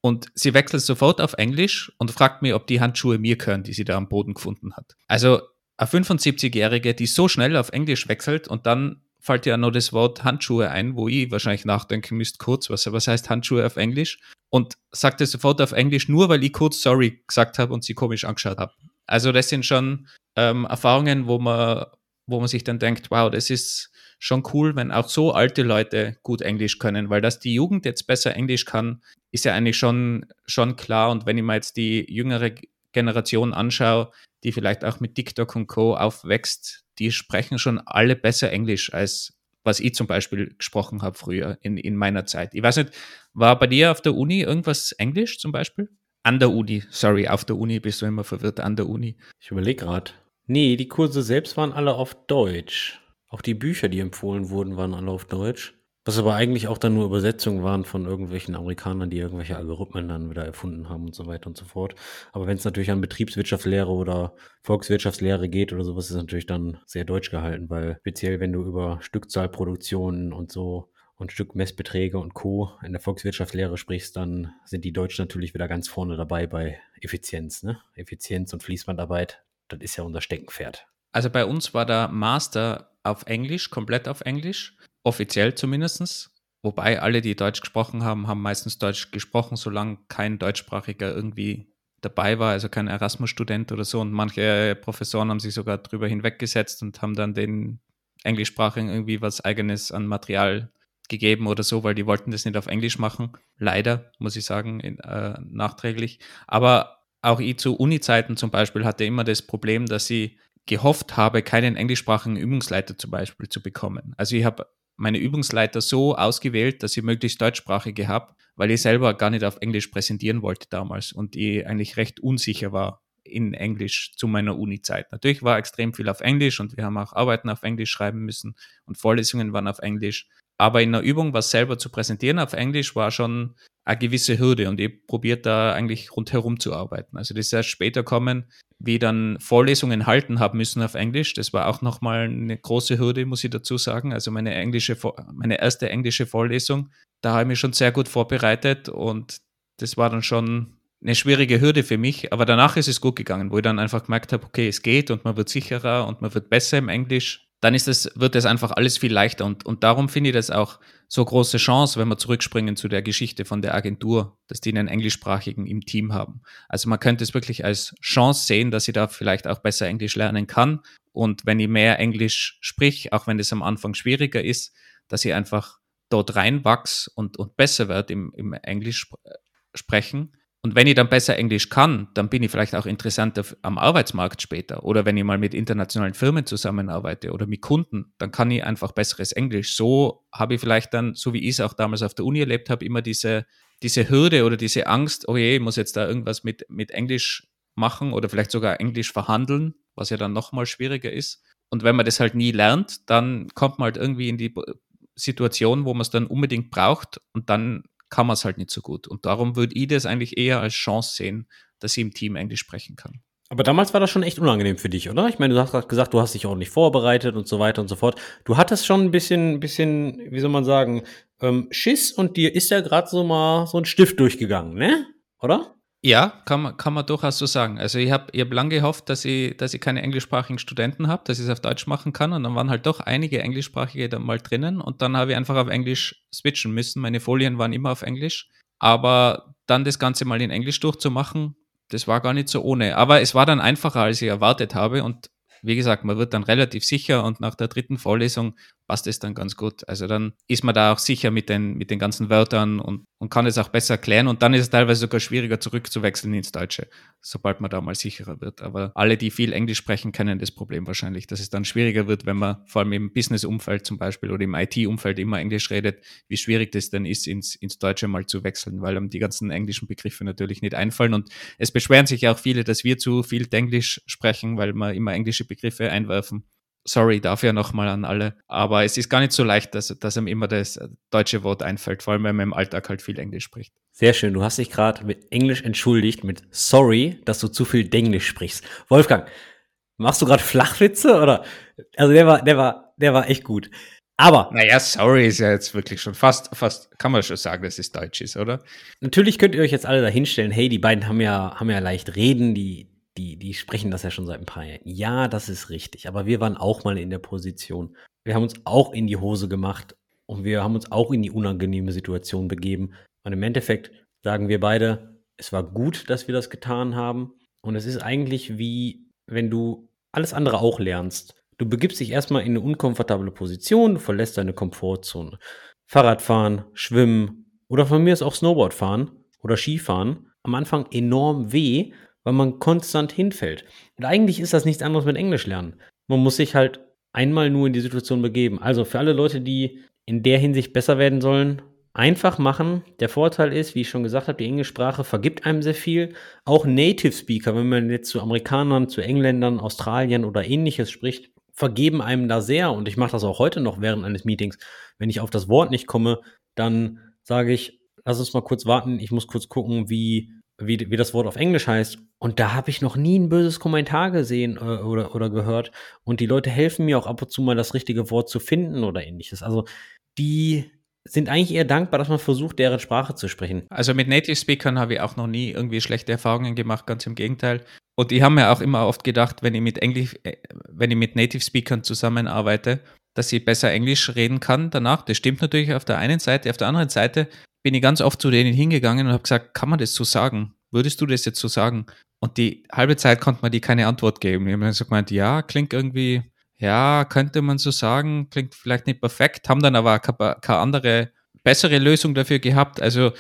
Und sie wechselt sofort auf Englisch und fragt mir, ob die Handschuhe mir gehören, die sie da am Boden gefunden hat. Also eine 75-Jährige, die so schnell auf Englisch wechselt und dann fällt ja noch das Wort Handschuhe ein, wo ich wahrscheinlich nachdenken müsste kurz, was, was heißt Handschuhe auf Englisch? Und sagte sofort auf Englisch, nur weil ich kurz sorry gesagt habe und sie komisch angeschaut habe. Also das sind schon ähm, Erfahrungen, wo man, wo man sich dann denkt, wow, das ist schon cool, wenn auch so alte Leute gut Englisch können, weil dass die Jugend jetzt besser Englisch kann, ist ja eigentlich schon, schon klar. Und wenn ich mir jetzt die jüngere Generation anschaue, die vielleicht auch mit TikTok und Co. aufwächst, die sprechen schon alle besser Englisch als was ich zum Beispiel gesprochen habe früher in, in meiner Zeit. Ich weiß nicht, war bei dir auf der Uni irgendwas Englisch zum Beispiel? An der Uni, sorry, auf der Uni bist du immer verwirrt, an der Uni. Ich überlege gerade. Nee, die Kurse selbst waren alle auf Deutsch. Auch die Bücher, die empfohlen wurden, waren alle auf Deutsch. Was aber eigentlich auch dann nur Übersetzungen waren von irgendwelchen Amerikanern, die irgendwelche Algorithmen dann wieder erfunden haben und so weiter und so fort. Aber wenn es natürlich an Betriebswirtschaftslehre oder Volkswirtschaftslehre geht oder sowas, ist natürlich dann sehr deutsch gehalten, weil speziell wenn du über Stückzahlproduktionen und so und Stückmessbeträge und Co. in der Volkswirtschaftslehre sprichst, dann sind die Deutschen natürlich wieder ganz vorne dabei bei Effizienz. Ne? Effizienz und Fließbandarbeit, das ist ja unser Steckenpferd. Also bei uns war der Master auf Englisch, komplett auf Englisch offiziell zumindest. Wobei alle, die Deutsch gesprochen haben, haben meistens Deutsch gesprochen, solange kein Deutschsprachiger irgendwie dabei war, also kein Erasmus-Student oder so. Und manche Professoren haben sich sogar drüber hinweggesetzt und haben dann den Englischsprachigen irgendwie was eigenes an Material gegeben oder so, weil die wollten das nicht auf Englisch machen. Leider, muss ich sagen, in, äh, nachträglich. Aber auch ich zu Uni-Zeiten zum Beispiel hatte immer das Problem, dass ich gehofft habe, keinen englischsprachigen Übungsleiter zum Beispiel zu bekommen. Also ich habe meine Übungsleiter so ausgewählt, dass ich möglichst deutschsprachige habe, weil ich selber gar nicht auf Englisch präsentieren wollte damals und ich eigentlich recht unsicher war in Englisch zu meiner Uni-Zeit. Natürlich war extrem viel auf Englisch und wir haben auch Arbeiten auf Englisch schreiben müssen und Vorlesungen waren auf Englisch. Aber in der Übung, was selber zu präsentieren auf Englisch, war schon eine gewisse Hürde und ich probiert da eigentlich rundherum zu arbeiten. Also das ist erst später kommen, wie ich dann Vorlesungen halten habe müssen auf Englisch. Das war auch nochmal eine große Hürde, muss ich dazu sagen. Also meine englische, meine erste englische Vorlesung, da habe ich mich schon sehr gut vorbereitet und das war dann schon eine schwierige Hürde für mich, aber danach ist es gut gegangen, wo ich dann einfach gemerkt habe, okay, es geht und man wird sicherer und man wird besser im Englisch dann ist es, wird das einfach alles viel leichter. Und, und darum finde ich das auch so große Chance, wenn wir zurückspringen zu der Geschichte von der Agentur, dass die einen englischsprachigen im Team haben. Also man könnte es wirklich als Chance sehen, dass ich da vielleicht auch besser Englisch lernen kann. Und wenn ich mehr Englisch sprich, auch wenn es am Anfang schwieriger ist, dass ich einfach dort reinwachse und, und besser wird im, im Englisch sprechen und wenn ich dann besser Englisch kann, dann bin ich vielleicht auch interessanter am Arbeitsmarkt später. Oder wenn ich mal mit internationalen Firmen zusammenarbeite oder mit Kunden, dann kann ich einfach besseres Englisch. So habe ich vielleicht dann, so wie ich es auch damals auf der Uni erlebt habe, immer diese, diese Hürde oder diese Angst, oh je, ich muss jetzt da irgendwas mit, mit Englisch machen oder vielleicht sogar Englisch verhandeln, was ja dann nochmal schwieriger ist. Und wenn man das halt nie lernt, dann kommt man halt irgendwie in die Situation, wo man es dann unbedingt braucht und dann kann man es halt nicht so gut. Und darum würde ich das eigentlich eher als Chance sehen, dass ich im Team Englisch sprechen kann. Aber damals war das schon echt unangenehm für dich, oder? Ich meine, du hast gerade gesagt, du hast dich ordentlich vorbereitet und so weiter und so fort. Du hattest schon ein bisschen, bisschen, wie soll man sagen, ähm, Schiss und dir ist ja gerade so mal so ein Stift durchgegangen, ne? Oder? Ja, kann man, kann man durchaus so sagen. Also ich habe ich hab lange gehofft, dass ich, dass ich keine englischsprachigen Studenten habe, dass ich es auf Deutsch machen kann. Und dann waren halt doch einige englischsprachige da mal drinnen. Und dann habe ich einfach auf Englisch switchen müssen. Meine Folien waren immer auf Englisch. Aber dann das Ganze mal in Englisch durchzumachen, das war gar nicht so ohne. Aber es war dann einfacher, als ich erwartet habe. Und wie gesagt, man wird dann relativ sicher und nach der dritten Vorlesung passt es dann ganz gut. Also dann ist man da auch sicher mit den, mit den ganzen Wörtern und, und kann es auch besser erklären. Und dann ist es teilweise sogar schwieriger zurückzuwechseln ins Deutsche, sobald man da mal sicherer wird. Aber alle, die viel Englisch sprechen, kennen das Problem wahrscheinlich, dass es dann schwieriger wird, wenn man vor allem im Business-Umfeld zum Beispiel oder im IT-Umfeld immer Englisch redet, wie schwierig das dann ist, ins, ins Deutsche mal zu wechseln, weil einem die ganzen englischen Begriffe natürlich nicht einfallen. Und es beschweren sich ja auch viele, dass wir zu viel Englisch sprechen, weil wir immer englische Begriffe einwerfen sorry dafür nochmal an alle. Aber es ist gar nicht so leicht, dass, dass einem immer das deutsche Wort einfällt, vor allem wenn man im Alltag halt viel Englisch spricht. Sehr schön. Du hast dich gerade mit Englisch entschuldigt, mit sorry, dass du zu viel Denglisch sprichst. Wolfgang, machst du gerade Flachwitze oder? Also der war, der war, der war echt gut. Aber. Naja, sorry ist ja jetzt wirklich schon fast, fast, kann man schon sagen, dass es Deutsch ist, oder? Natürlich könnt ihr euch jetzt alle da hinstellen, hey, die beiden haben ja, haben ja leicht reden, die, die, die sprechen das ja schon seit ein paar Jahren. Ja, das ist richtig. Aber wir waren auch mal in der Position. Wir haben uns auch in die Hose gemacht und wir haben uns auch in die unangenehme Situation begeben. Und im Endeffekt sagen wir beide, es war gut, dass wir das getan haben. Und es ist eigentlich wie, wenn du alles andere auch lernst. Du begibst dich erstmal in eine unkomfortable Position, du verlässt deine Komfortzone. Fahrradfahren, Schwimmen oder von mir ist auch Snowboard fahren oder Skifahren. Am Anfang enorm weh, weil man konstant hinfällt. Und eigentlich ist das nichts anderes mit Englisch lernen. Man muss sich halt einmal nur in die Situation begeben. Also für alle Leute, die in der Hinsicht besser werden sollen, einfach machen. Der Vorteil ist, wie ich schon gesagt habe, die Englischsprache vergibt einem sehr viel. Auch Native Speaker, wenn man jetzt zu Amerikanern, zu Engländern, Australien oder ähnliches spricht, vergeben einem da sehr. Und ich mache das auch heute noch während eines Meetings. Wenn ich auf das Wort nicht komme, dann sage ich, lass uns mal kurz warten. Ich muss kurz gucken, wie wie, wie das Wort auf Englisch heißt. Und da habe ich noch nie ein böses Kommentar gesehen äh, oder, oder gehört. Und die Leute helfen mir auch ab und zu mal das richtige Wort zu finden oder ähnliches. Also die sind eigentlich eher dankbar, dass man versucht, deren Sprache zu sprechen. Also mit Native Speakern habe ich auch noch nie irgendwie schlechte Erfahrungen gemacht, ganz im Gegenteil. Und die haben mir auch immer oft gedacht, wenn ich mit Englisch, äh, wenn ich mit Native Speakern zusammenarbeite, dass ich besser Englisch reden kann danach. Das stimmt natürlich auf der einen Seite. Auf der anderen Seite bin ich ganz oft zu denen hingegangen und habe gesagt, kann man das so sagen? Würdest du das jetzt so sagen? Und die halbe Zeit konnte man die keine Antwort geben. Ich habe dann so gemeint, ja, klingt irgendwie, ja, könnte man so sagen, klingt vielleicht nicht perfekt, haben dann aber keine andere, bessere Lösung dafür gehabt. Also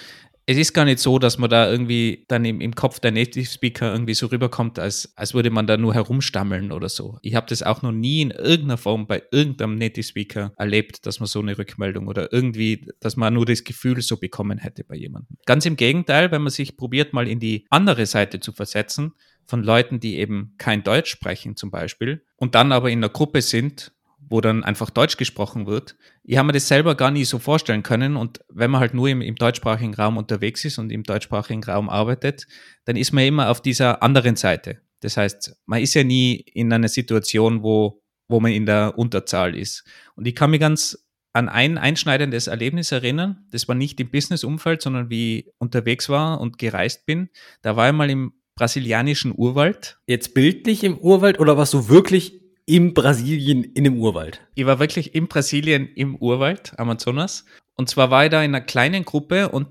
es ist gar nicht so, dass man da irgendwie dann im, im Kopf der Native Speaker irgendwie so rüberkommt, als, als würde man da nur herumstammeln oder so. Ich habe das auch noch nie in irgendeiner Form bei irgendeinem Native Speaker erlebt, dass man so eine Rückmeldung oder irgendwie, dass man nur das Gefühl so bekommen hätte bei jemandem. Ganz im Gegenteil, wenn man sich probiert, mal in die andere Seite zu versetzen, von Leuten, die eben kein Deutsch sprechen zum Beispiel und dann aber in einer Gruppe sind, wo dann einfach Deutsch gesprochen wird. Ich habe mir das selber gar nie so vorstellen können. Und wenn man halt nur im, im, deutschsprachigen Raum unterwegs ist und im deutschsprachigen Raum arbeitet, dann ist man immer auf dieser anderen Seite. Das heißt, man ist ja nie in einer Situation, wo, wo man in der Unterzahl ist. Und ich kann mich ganz an ein einschneidendes Erlebnis erinnern. Das war nicht im Business-Umfeld, sondern wie ich unterwegs war und gereist bin. Da war ich mal im brasilianischen Urwald. Jetzt bildlich im Urwald oder warst du wirklich in Brasilien in dem Urwald. Ich war wirklich in Brasilien im Urwald, Amazonas. Und zwar war ich da in einer kleinen Gruppe und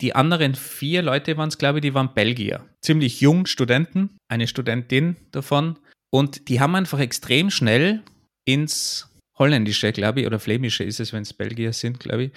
die anderen vier Leute waren es, glaube ich, die waren Belgier. Ziemlich jung Studenten, eine Studentin davon. Und die haben einfach extrem schnell ins Holländische, glaube ich, oder Flämische ist es, wenn es Belgier sind, glaube ich.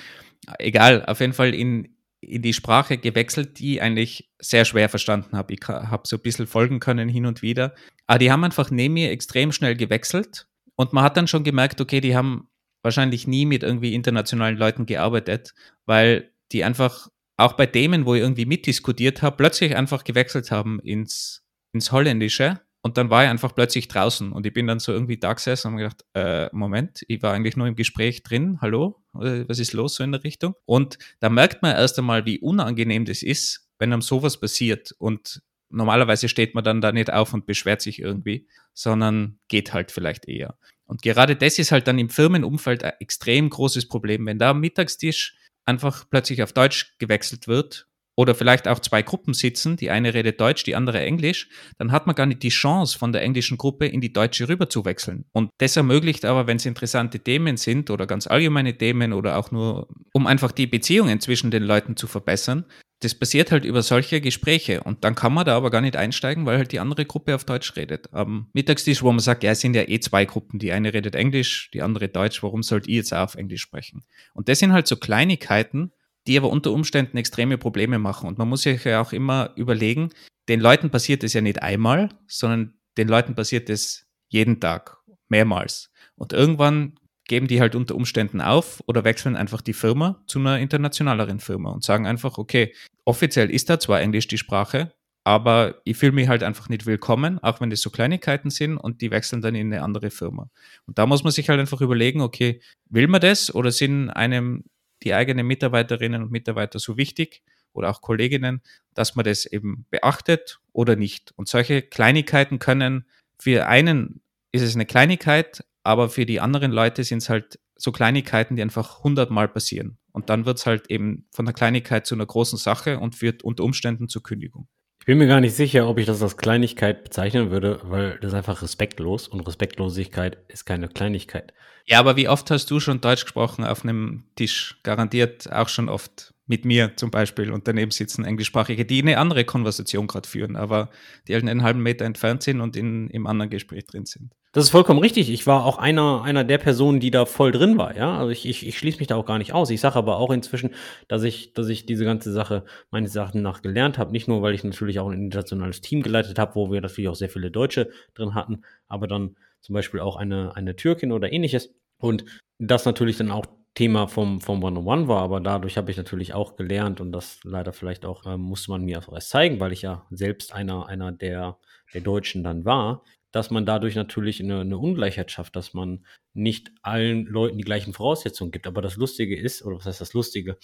Egal, auf jeden Fall in, in die Sprache gewechselt, die ich eigentlich sehr schwer verstanden habe. Ich habe so ein bisschen folgen können hin und wieder. Aber die haben einfach neben mir extrem schnell gewechselt. Und man hat dann schon gemerkt, okay, die haben wahrscheinlich nie mit irgendwie internationalen Leuten gearbeitet, weil die einfach auch bei Themen, wo ich irgendwie mitdiskutiert habe, plötzlich einfach gewechselt haben ins, ins Holländische und dann war ich einfach plötzlich draußen und ich bin dann so irgendwie da gesessen und habe gedacht, äh, Moment, ich war eigentlich nur im Gespräch drin, hallo, was ist los so in der Richtung? Und da merkt man erst einmal, wie unangenehm das ist, wenn einem sowas passiert und normalerweise steht man dann da nicht auf und beschwert sich irgendwie, sondern geht halt vielleicht eher. Und gerade das ist halt dann im Firmenumfeld ein extrem großes Problem, wenn da am Mittagstisch einfach plötzlich auf Deutsch gewechselt wird oder vielleicht auch zwei Gruppen sitzen, die eine redet Deutsch, die andere Englisch, dann hat man gar nicht die Chance, von der englischen Gruppe in die deutsche rüber zu wechseln. Und das ermöglicht aber, wenn es interessante Themen sind oder ganz allgemeine Themen oder auch nur, um einfach die Beziehungen zwischen den Leuten zu verbessern, das passiert halt über solche Gespräche und dann kann man da aber gar nicht einsteigen, weil halt die andere Gruppe auf Deutsch redet. Am Mittagstisch, wo man sagt, ja, es sind ja eh zwei Gruppen, die eine redet Englisch, die andere Deutsch, warum sollt ihr jetzt auch auf Englisch sprechen? Und das sind halt so Kleinigkeiten, die aber unter Umständen extreme Probleme machen. Und man muss sich ja auch immer überlegen, den Leuten passiert es ja nicht einmal, sondern den Leuten passiert es jeden Tag, mehrmals. Und irgendwann geben die halt unter Umständen auf oder wechseln einfach die Firma zu einer internationaleren Firma und sagen einfach, okay, offiziell ist da zwar Englisch die Sprache, aber ich fühle mich halt einfach nicht willkommen, auch wenn das so Kleinigkeiten sind und die wechseln dann in eine andere Firma. Und da muss man sich halt einfach überlegen, okay, will man das oder sind einem die eigenen Mitarbeiterinnen und Mitarbeiter so wichtig oder auch Kolleginnen, dass man das eben beachtet oder nicht. Und solche Kleinigkeiten können für einen ist es eine Kleinigkeit, aber für die anderen Leute sind es halt so Kleinigkeiten, die einfach hundertmal passieren. Und dann wird es halt eben von der Kleinigkeit zu einer großen Sache und führt unter Umständen zur Kündigung. Ich bin mir gar nicht sicher, ob ich das als Kleinigkeit bezeichnen würde, weil das ist einfach respektlos und Respektlosigkeit ist keine Kleinigkeit. Ja, aber wie oft hast du schon Deutsch gesprochen auf einem Tisch? Garantiert auch schon oft mit mir zum Beispiel und daneben sitzen Englischsprachige, die eine andere Konversation gerade führen, aber die halt einen halben Meter entfernt sind und in, im anderen Gespräch drin sind. Das ist vollkommen richtig. Ich war auch einer, einer der Personen, die da voll drin war, ja. Also ich, ich, ich schließe mich da auch gar nicht aus. Ich sage aber auch inzwischen, dass ich, dass ich diese ganze Sache meines Sachen nach gelernt habe. Nicht nur, weil ich natürlich auch ein internationales Team geleitet habe, wo wir natürlich auch sehr viele Deutsche drin hatten, aber dann zum Beispiel auch eine, eine Türkin oder ähnliches. Und das natürlich dann auch Thema vom, vom One-on-One war, aber dadurch habe ich natürlich auch gelernt und das leider vielleicht auch äh, musste man mir auch erst zeigen, weil ich ja selbst einer, einer der, der Deutschen dann war, dass man dadurch natürlich eine, eine, Ungleichheit schafft, dass man nicht allen Leuten die gleichen Voraussetzungen gibt. Aber das Lustige ist, oder was heißt das Lustige?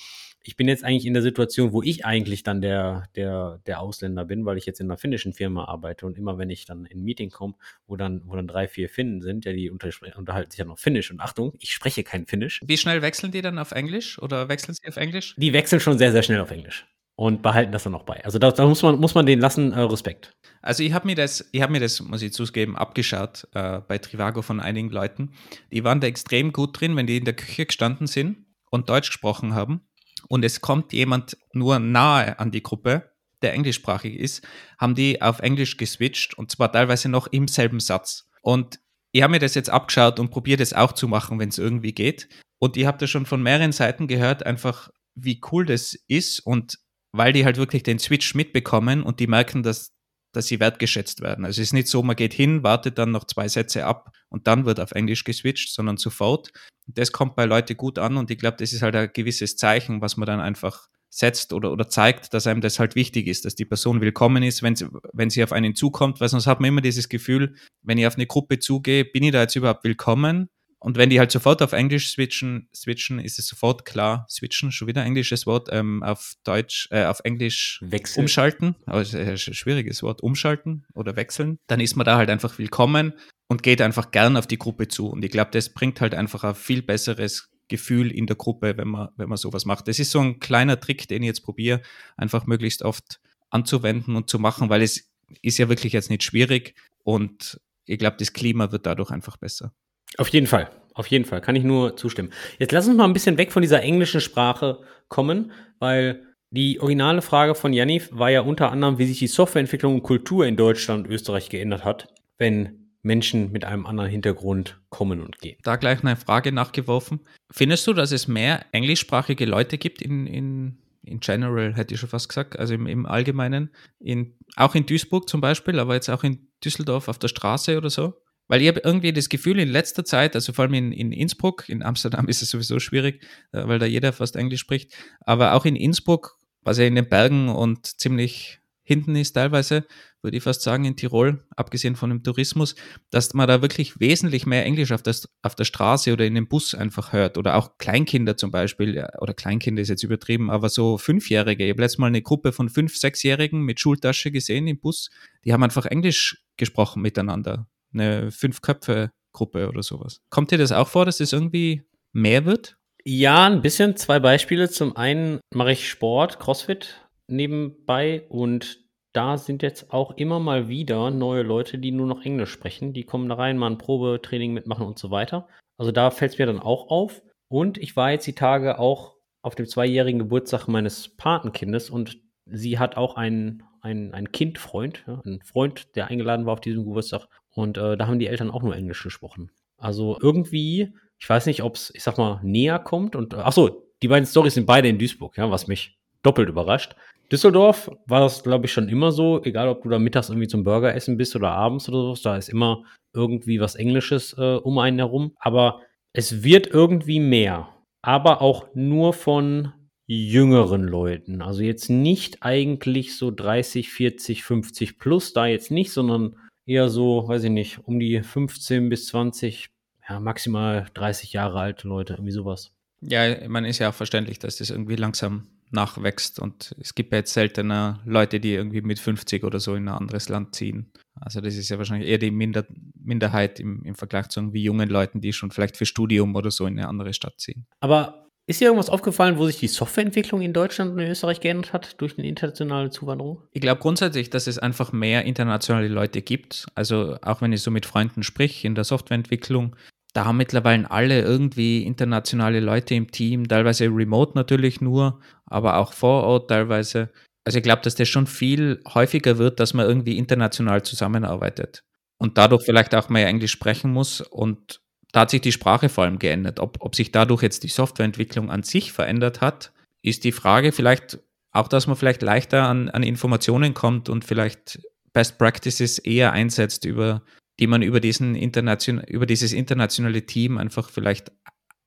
Ich bin jetzt eigentlich in der Situation, wo ich eigentlich dann der, der, der Ausländer bin, weil ich jetzt in einer finnischen Firma arbeite und immer wenn ich dann in ein Meeting komme, wo dann, wo dann drei, vier Finnen sind, ja, die unterhalten sich ja noch Finnisch und Achtung, ich spreche kein Finnisch. Wie schnell wechseln die dann auf Englisch oder wechseln sie auf Englisch? Die wechseln schon sehr, sehr schnell auf Englisch und behalten das dann noch bei. Also da, da muss man muss man den lassen äh, Respekt. Also ich habe mir das, ich habe mir das, muss ich zugeben, abgeschaut äh, bei Trivago von einigen Leuten. Die waren da extrem gut drin, wenn die in der Küche gestanden sind und Deutsch gesprochen haben und es kommt jemand nur nahe an die Gruppe, der englischsprachig ist, haben die auf Englisch geswitcht und zwar teilweise noch im selben Satz. Und ich habe mir das jetzt abgeschaut und probiere das auch zu machen, wenn es irgendwie geht. Und ich habe da schon von mehreren Seiten gehört, einfach wie cool das ist und weil die halt wirklich den Switch mitbekommen und die merken, dass, dass sie wertgeschätzt werden. Also es ist nicht so, man geht hin, wartet dann noch zwei Sätze ab und dann wird auf Englisch geswitcht, sondern sofort. Das kommt bei Leuten gut an und ich glaube, das ist halt ein gewisses Zeichen, was man dann einfach setzt oder, oder zeigt, dass einem das halt wichtig ist, dass die Person willkommen ist, wenn sie, wenn sie auf einen zukommt, weil sonst hat man immer dieses Gefühl, wenn ich auf eine Gruppe zugehe, bin ich da jetzt überhaupt willkommen? Und wenn die halt sofort auf Englisch switchen, switchen, ist es sofort klar, switchen, schon wieder ein englisches Wort, ähm, auf Deutsch, äh, auf Englisch Wechseln. umschalten, aber es ist ein schwieriges Wort, umschalten oder wechseln, dann ist man da halt einfach willkommen und geht einfach gern auf die Gruppe zu. Und ich glaube, das bringt halt einfach ein viel besseres Gefühl in der Gruppe, wenn man, wenn man sowas macht. Das ist so ein kleiner Trick, den ich jetzt probiere, einfach möglichst oft anzuwenden und zu machen, weil es ist ja wirklich jetzt nicht schwierig und ich glaube, das Klima wird dadurch einfach besser. Auf jeden Fall, auf jeden Fall, kann ich nur zustimmen. Jetzt lass uns mal ein bisschen weg von dieser englischen Sprache kommen, weil die originale Frage von Janif war ja unter anderem, wie sich die Softwareentwicklung und Kultur in Deutschland und Österreich geändert hat, wenn Menschen mit einem anderen Hintergrund kommen und gehen. Da gleich eine Frage nachgeworfen. Findest du, dass es mehr englischsprachige Leute gibt in, in, in general, hätte ich schon fast gesagt, also im, im Allgemeinen, in, auch in Duisburg zum Beispiel, aber jetzt auch in Düsseldorf auf der Straße oder so? Weil ich habe irgendwie das Gefühl in letzter Zeit, also vor allem in, in Innsbruck, in Amsterdam *laughs* ist es sowieso schwierig, äh, weil da jeder fast Englisch spricht, aber auch in Innsbruck, was ja in den Bergen und ziemlich hinten ist teilweise, würde ich fast sagen, in Tirol, abgesehen von dem Tourismus, dass man da wirklich wesentlich mehr Englisch auf der, auf der Straße oder in dem Bus einfach hört. Oder auch Kleinkinder zum Beispiel, oder Kleinkinder ist jetzt übertrieben, aber so Fünfjährige. Ich habe letztes Mal eine Gruppe von Fünf-, Sechsjährigen mit Schultasche gesehen im Bus. Die haben einfach Englisch gesprochen miteinander. Eine Fünf-Köpfe-Gruppe oder sowas. Kommt dir das auch vor, dass das irgendwie mehr wird? Ja, ein bisschen. Zwei Beispiele. Zum einen mache ich Sport, CrossFit nebenbei und da sind jetzt auch immer mal wieder neue Leute, die nur noch Englisch sprechen. Die kommen da rein, mal ein Probetraining mitmachen und so weiter. Also da fällt es mir dann auch auf. Und ich war jetzt die Tage auch auf dem zweijährigen Geburtstag meines Patenkindes und sie hat auch einen, einen, einen Kindfreund, ja, einen Freund, der eingeladen war auf diesem Geburtstag. Und äh, da haben die Eltern auch nur Englisch gesprochen. Also irgendwie, ich weiß nicht, ob es, ich sag mal, näher kommt. Und ach so, die beiden Storys sind beide in Duisburg, ja, was mich doppelt überrascht. Düsseldorf war das, glaube ich, schon immer so, egal ob du da mittags irgendwie zum Burger essen bist oder abends oder so, da ist immer irgendwie was Englisches äh, um einen herum. Aber es wird irgendwie mehr. Aber auch nur von jüngeren Leuten. Also jetzt nicht eigentlich so 30, 40, 50 plus, da jetzt nicht, sondern eher so, weiß ich nicht, um die 15 bis 20, ja, maximal 30 Jahre alte Leute, irgendwie sowas. Ja, man ist ja auch verständlich, dass das irgendwie langsam nachwächst und es gibt ja jetzt seltener Leute, die irgendwie mit 50 oder so in ein anderes Land ziehen. Also das ist ja wahrscheinlich eher die Minder Minderheit im, im Vergleich zu irgendwie jungen Leuten, die schon vielleicht für Studium oder so in eine andere Stadt ziehen. Aber ist dir irgendwas aufgefallen, wo sich die Softwareentwicklung in Deutschland und in Österreich geändert hat durch eine internationale Zuwanderung? Ich glaube grundsätzlich, dass es einfach mehr internationale Leute gibt. Also auch wenn ich so mit Freunden sprich in der Softwareentwicklung, da haben mittlerweile alle irgendwie internationale Leute im Team, teilweise remote natürlich nur, aber auch vor Ort teilweise. Also ich glaube, dass das schon viel häufiger wird, dass man irgendwie international zusammenarbeitet und dadurch vielleicht auch mehr Englisch sprechen muss und da hat sich die Sprache vor allem geändert. Ob, ob sich dadurch jetzt die Softwareentwicklung an sich verändert hat, ist die Frage vielleicht auch, dass man vielleicht leichter an, an Informationen kommt und vielleicht Best Practices eher einsetzt über die man über, diesen internation über dieses internationale Team einfach vielleicht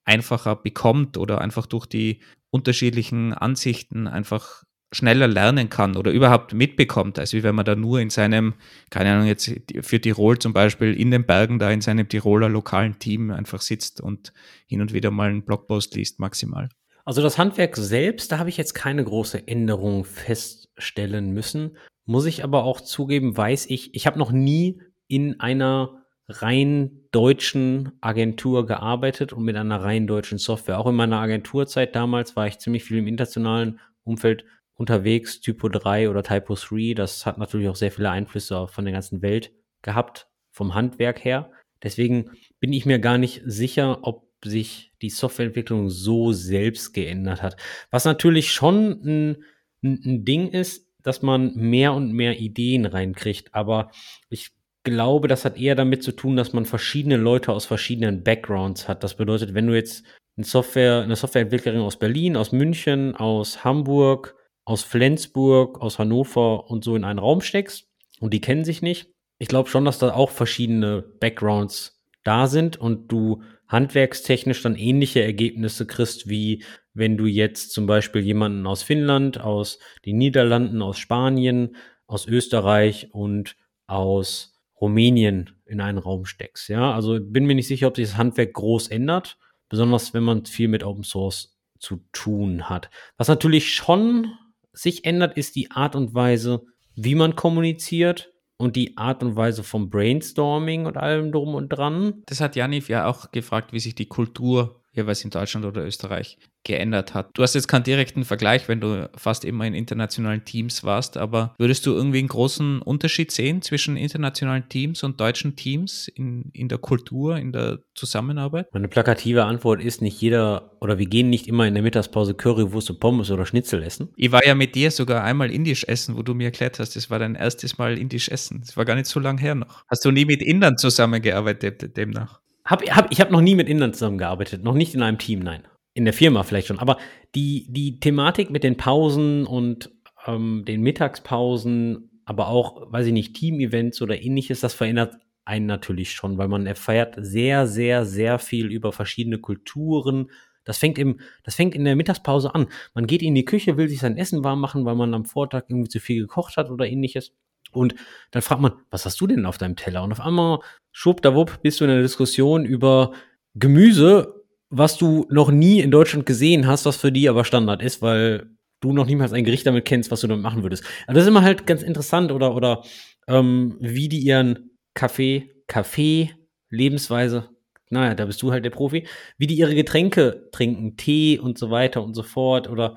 einfacher bekommt oder einfach durch die unterschiedlichen Ansichten einfach schneller lernen kann oder überhaupt mitbekommt, als wie wenn man da nur in seinem, keine Ahnung, jetzt für Tirol zum Beispiel in den Bergen da in seinem Tiroler lokalen Team einfach sitzt und hin und wieder mal einen Blogpost liest, maximal. Also das Handwerk selbst, da habe ich jetzt keine große Änderung feststellen müssen. Muss ich aber auch zugeben, weiß ich, ich habe noch nie in einer rein deutschen Agentur gearbeitet und mit einer rein deutschen Software. Auch in meiner Agenturzeit damals war ich ziemlich viel im internationalen Umfeld unterwegs, Typo 3 oder Typo 3. Das hat natürlich auch sehr viele Einflüsse von der ganzen Welt gehabt, vom Handwerk her. Deswegen bin ich mir gar nicht sicher, ob sich die Softwareentwicklung so selbst geändert hat. Was natürlich schon ein, ein, Ding ist, dass man mehr und mehr Ideen reinkriegt. Aber ich glaube, das hat eher damit zu tun, dass man verschiedene Leute aus verschiedenen Backgrounds hat. Das bedeutet, wenn du jetzt eine, Software, eine Softwareentwicklerin aus Berlin, aus München, aus Hamburg, aus Flensburg, aus Hannover und so in einen Raum steckst und die kennen sich nicht. Ich glaube schon, dass da auch verschiedene Backgrounds da sind und du handwerkstechnisch dann ähnliche Ergebnisse kriegst, wie wenn du jetzt zum Beispiel jemanden aus Finnland, aus den Niederlanden, aus Spanien, aus Österreich und aus Rumänien in einen Raum steckst. Ja, also bin mir nicht sicher, ob sich das Handwerk groß ändert, besonders wenn man viel mit Open Source zu tun hat. Was natürlich schon sich ändert, ist die Art und Weise, wie man kommuniziert und die Art und Weise vom Brainstorming und allem drum und dran. Das hat Janif ja auch gefragt, wie sich die Kultur jeweils in Deutschland oder Österreich geändert hat. Du hast jetzt keinen direkten Vergleich, wenn du fast immer in internationalen Teams warst, aber würdest du irgendwie einen großen Unterschied sehen zwischen internationalen Teams und deutschen Teams in, in der Kultur, in der Zusammenarbeit? Meine plakative Antwort ist nicht jeder oder wir gehen nicht immer in der Mittagspause Currywurst und Pommes oder Schnitzel essen. Ich war ja mit dir sogar einmal indisch essen, wo du mir erklärt hast, das war dein erstes Mal indisch essen. Das war gar nicht so lange her noch. Hast du nie mit Indern zusammengearbeitet demnach? Hab, hab, ich habe noch nie mit Indern zusammengearbeitet, noch nicht in einem Team, nein. In der Firma vielleicht schon. Aber die, die Thematik mit den Pausen und ähm, den Mittagspausen, aber auch, weiß ich nicht, Team-Events oder ähnliches, das verändert einen natürlich schon, weil man erfährt sehr, sehr, sehr viel über verschiedene Kulturen. Das fängt, im, das fängt in der Mittagspause an. Man geht in die Küche, will sich sein Essen warm machen, weil man am Vortag irgendwie zu viel gekocht hat oder ähnliches. Und dann fragt man, was hast du denn auf deinem Teller? Und auf einmal, schwuppdawupp, bist du in einer Diskussion über Gemüse, was du noch nie in Deutschland gesehen hast, was für die aber Standard ist, weil du noch niemals ein Gericht damit kennst, was du damit machen würdest. Also das ist immer halt ganz interessant oder, oder ähm, wie die ihren Kaffee, Kaffee, Lebensweise, naja, da bist du halt der Profi, wie die ihre Getränke trinken, Tee und so weiter und so fort oder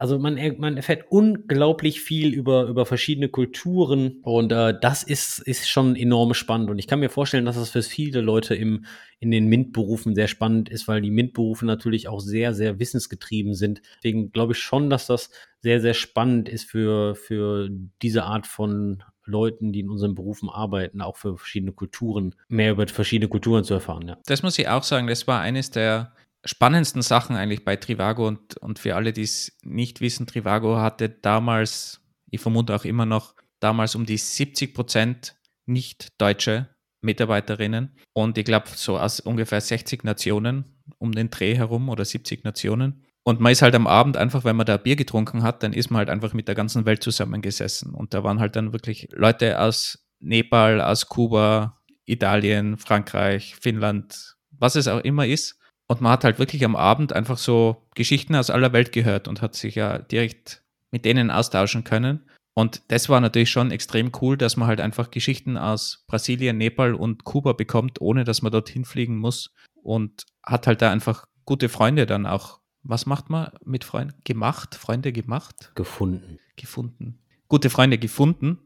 also man, man erfährt unglaublich viel über, über verschiedene Kulturen und äh, das ist, ist schon enorm spannend. Und ich kann mir vorstellen, dass das für viele Leute im, in den MINT-Berufen sehr spannend ist, weil die MINT-Berufe natürlich auch sehr, sehr wissensgetrieben sind. Deswegen glaube ich schon, dass das sehr, sehr spannend ist für, für diese Art von Leuten, die in unseren Berufen arbeiten, auch für verschiedene Kulturen, mehr über verschiedene Kulturen zu erfahren. Ja. Das muss ich auch sagen, das war eines der spannendsten Sachen eigentlich bei Trivago und, und für alle, die es nicht wissen, Trivago hatte damals, ich vermute auch immer noch, damals um die 70 Prozent nicht deutsche Mitarbeiterinnen und ich glaube so aus ungefähr 60 Nationen um den Dreh herum oder 70 Nationen. Und man ist halt am Abend einfach, wenn man da Bier getrunken hat, dann ist man halt einfach mit der ganzen Welt zusammengesessen. Und da waren halt dann wirklich Leute aus Nepal, aus Kuba, Italien, Frankreich, Finnland, was es auch immer ist. Und man hat halt wirklich am Abend einfach so Geschichten aus aller Welt gehört und hat sich ja direkt mit denen austauschen können. Und das war natürlich schon extrem cool, dass man halt einfach Geschichten aus Brasilien, Nepal und Kuba bekommt, ohne dass man dorthin fliegen muss. Und hat halt da einfach gute Freunde dann auch. Was macht man mit Freunden? Gemacht? Freunde gemacht? Gefunden. Gefunden. Gute Freunde gefunden.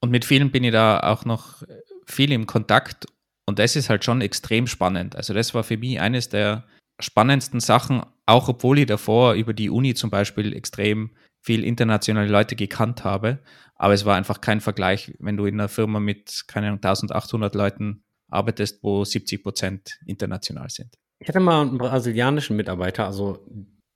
Und mit vielen bin ich da auch noch viel im Kontakt und das ist halt schon extrem spannend. Also das war für mich eines der spannendsten Sachen, auch obwohl ich davor über die Uni zum Beispiel extrem viel internationale Leute gekannt habe. Aber es war einfach kein Vergleich, wenn du in einer Firma mit, keine Ahnung, 1800 Leuten arbeitest, wo 70 Prozent international sind. Ich hatte mal einen brasilianischen Mitarbeiter, also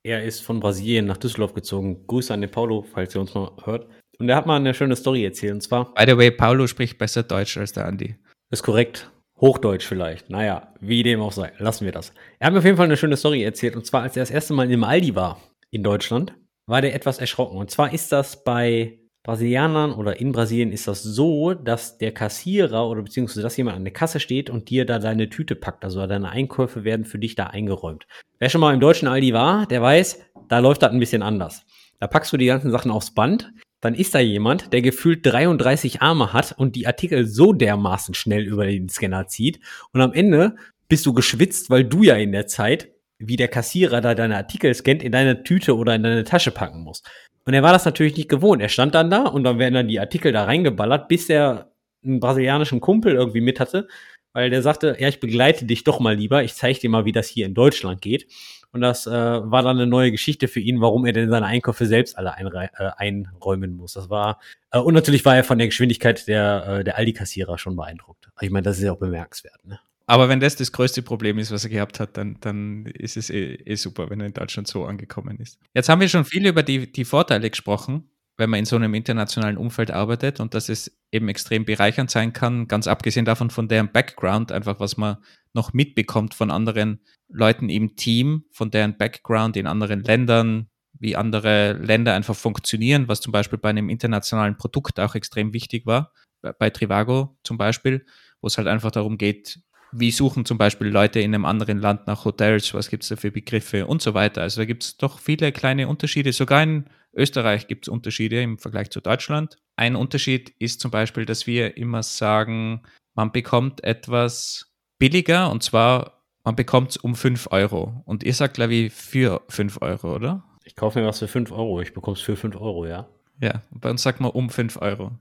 er ist von Brasilien nach Düsseldorf gezogen. Grüße an den Paulo, falls ihr uns mal hört. Und er hat mal eine schöne Story erzählt. Und zwar. By the way, Paulo spricht besser Deutsch als der Andi. Ist korrekt. Hochdeutsch vielleicht. Naja, wie dem auch sei. Lassen wir das. Er hat mir auf jeden Fall eine schöne Story erzählt. Und zwar, als er das erste Mal im Aldi war in Deutschland, war der etwas erschrocken. Und zwar ist das bei Brasilianern oder in Brasilien ist das so, dass der Kassierer oder beziehungsweise dass jemand an der Kasse steht und dir da deine Tüte packt. Also deine Einkäufe werden für dich da eingeräumt. Wer schon mal im deutschen Aldi war, der weiß, da läuft das ein bisschen anders. Da packst du die ganzen Sachen aufs Band, dann ist da jemand, der gefühlt 33 Arme hat und die Artikel so dermaßen schnell über den Scanner zieht. Und am Ende bist du geschwitzt, weil du ja in der Zeit, wie der Kassierer da deine Artikel scannt, in deine Tüte oder in deine Tasche packen musst. Und er war das natürlich nicht gewohnt. Er stand dann da und dann werden dann die Artikel da reingeballert, bis er einen brasilianischen Kumpel irgendwie mit hatte, weil der sagte, ja, ich begleite dich doch mal lieber, ich zeige dir mal, wie das hier in Deutschland geht. Und das äh, war dann eine neue Geschichte für ihn, warum er denn seine Einkäufe selbst alle äh, einräumen muss. Das war, äh, und natürlich war er von der Geschwindigkeit der, äh, der Aldi-Kassierer schon beeindruckt. Ich meine, das ist ja auch bemerkenswert. Ne? Aber wenn das das größte Problem ist, was er gehabt hat, dann, dann ist es eh, eh super, wenn er in Deutschland so angekommen ist. Jetzt haben wir schon viel über die, die Vorteile gesprochen, wenn man in so einem internationalen Umfeld arbeitet und dass es eben extrem bereichernd sein kann, ganz abgesehen davon von deren Background, einfach was man noch mitbekommt von anderen Leuten im Team, von deren Background in anderen Ländern, wie andere Länder einfach funktionieren, was zum Beispiel bei einem internationalen Produkt auch extrem wichtig war, bei Trivago zum Beispiel, wo es halt einfach darum geht, wie suchen zum Beispiel Leute in einem anderen Land nach Hotels, was gibt es da für Begriffe und so weiter. Also da gibt es doch viele kleine Unterschiede. Sogar in Österreich gibt es Unterschiede im Vergleich zu Deutschland. Ein Unterschied ist zum Beispiel, dass wir immer sagen, man bekommt etwas billiger und zwar man bekommt es um 5 Euro. Und ihr sagt, glaube ich, für 5 Euro, oder? Ich kaufe mir was für 5 Euro. Ich bekomme es für 5 Euro, ja. Ja, bei uns sagt man um 5 Euro.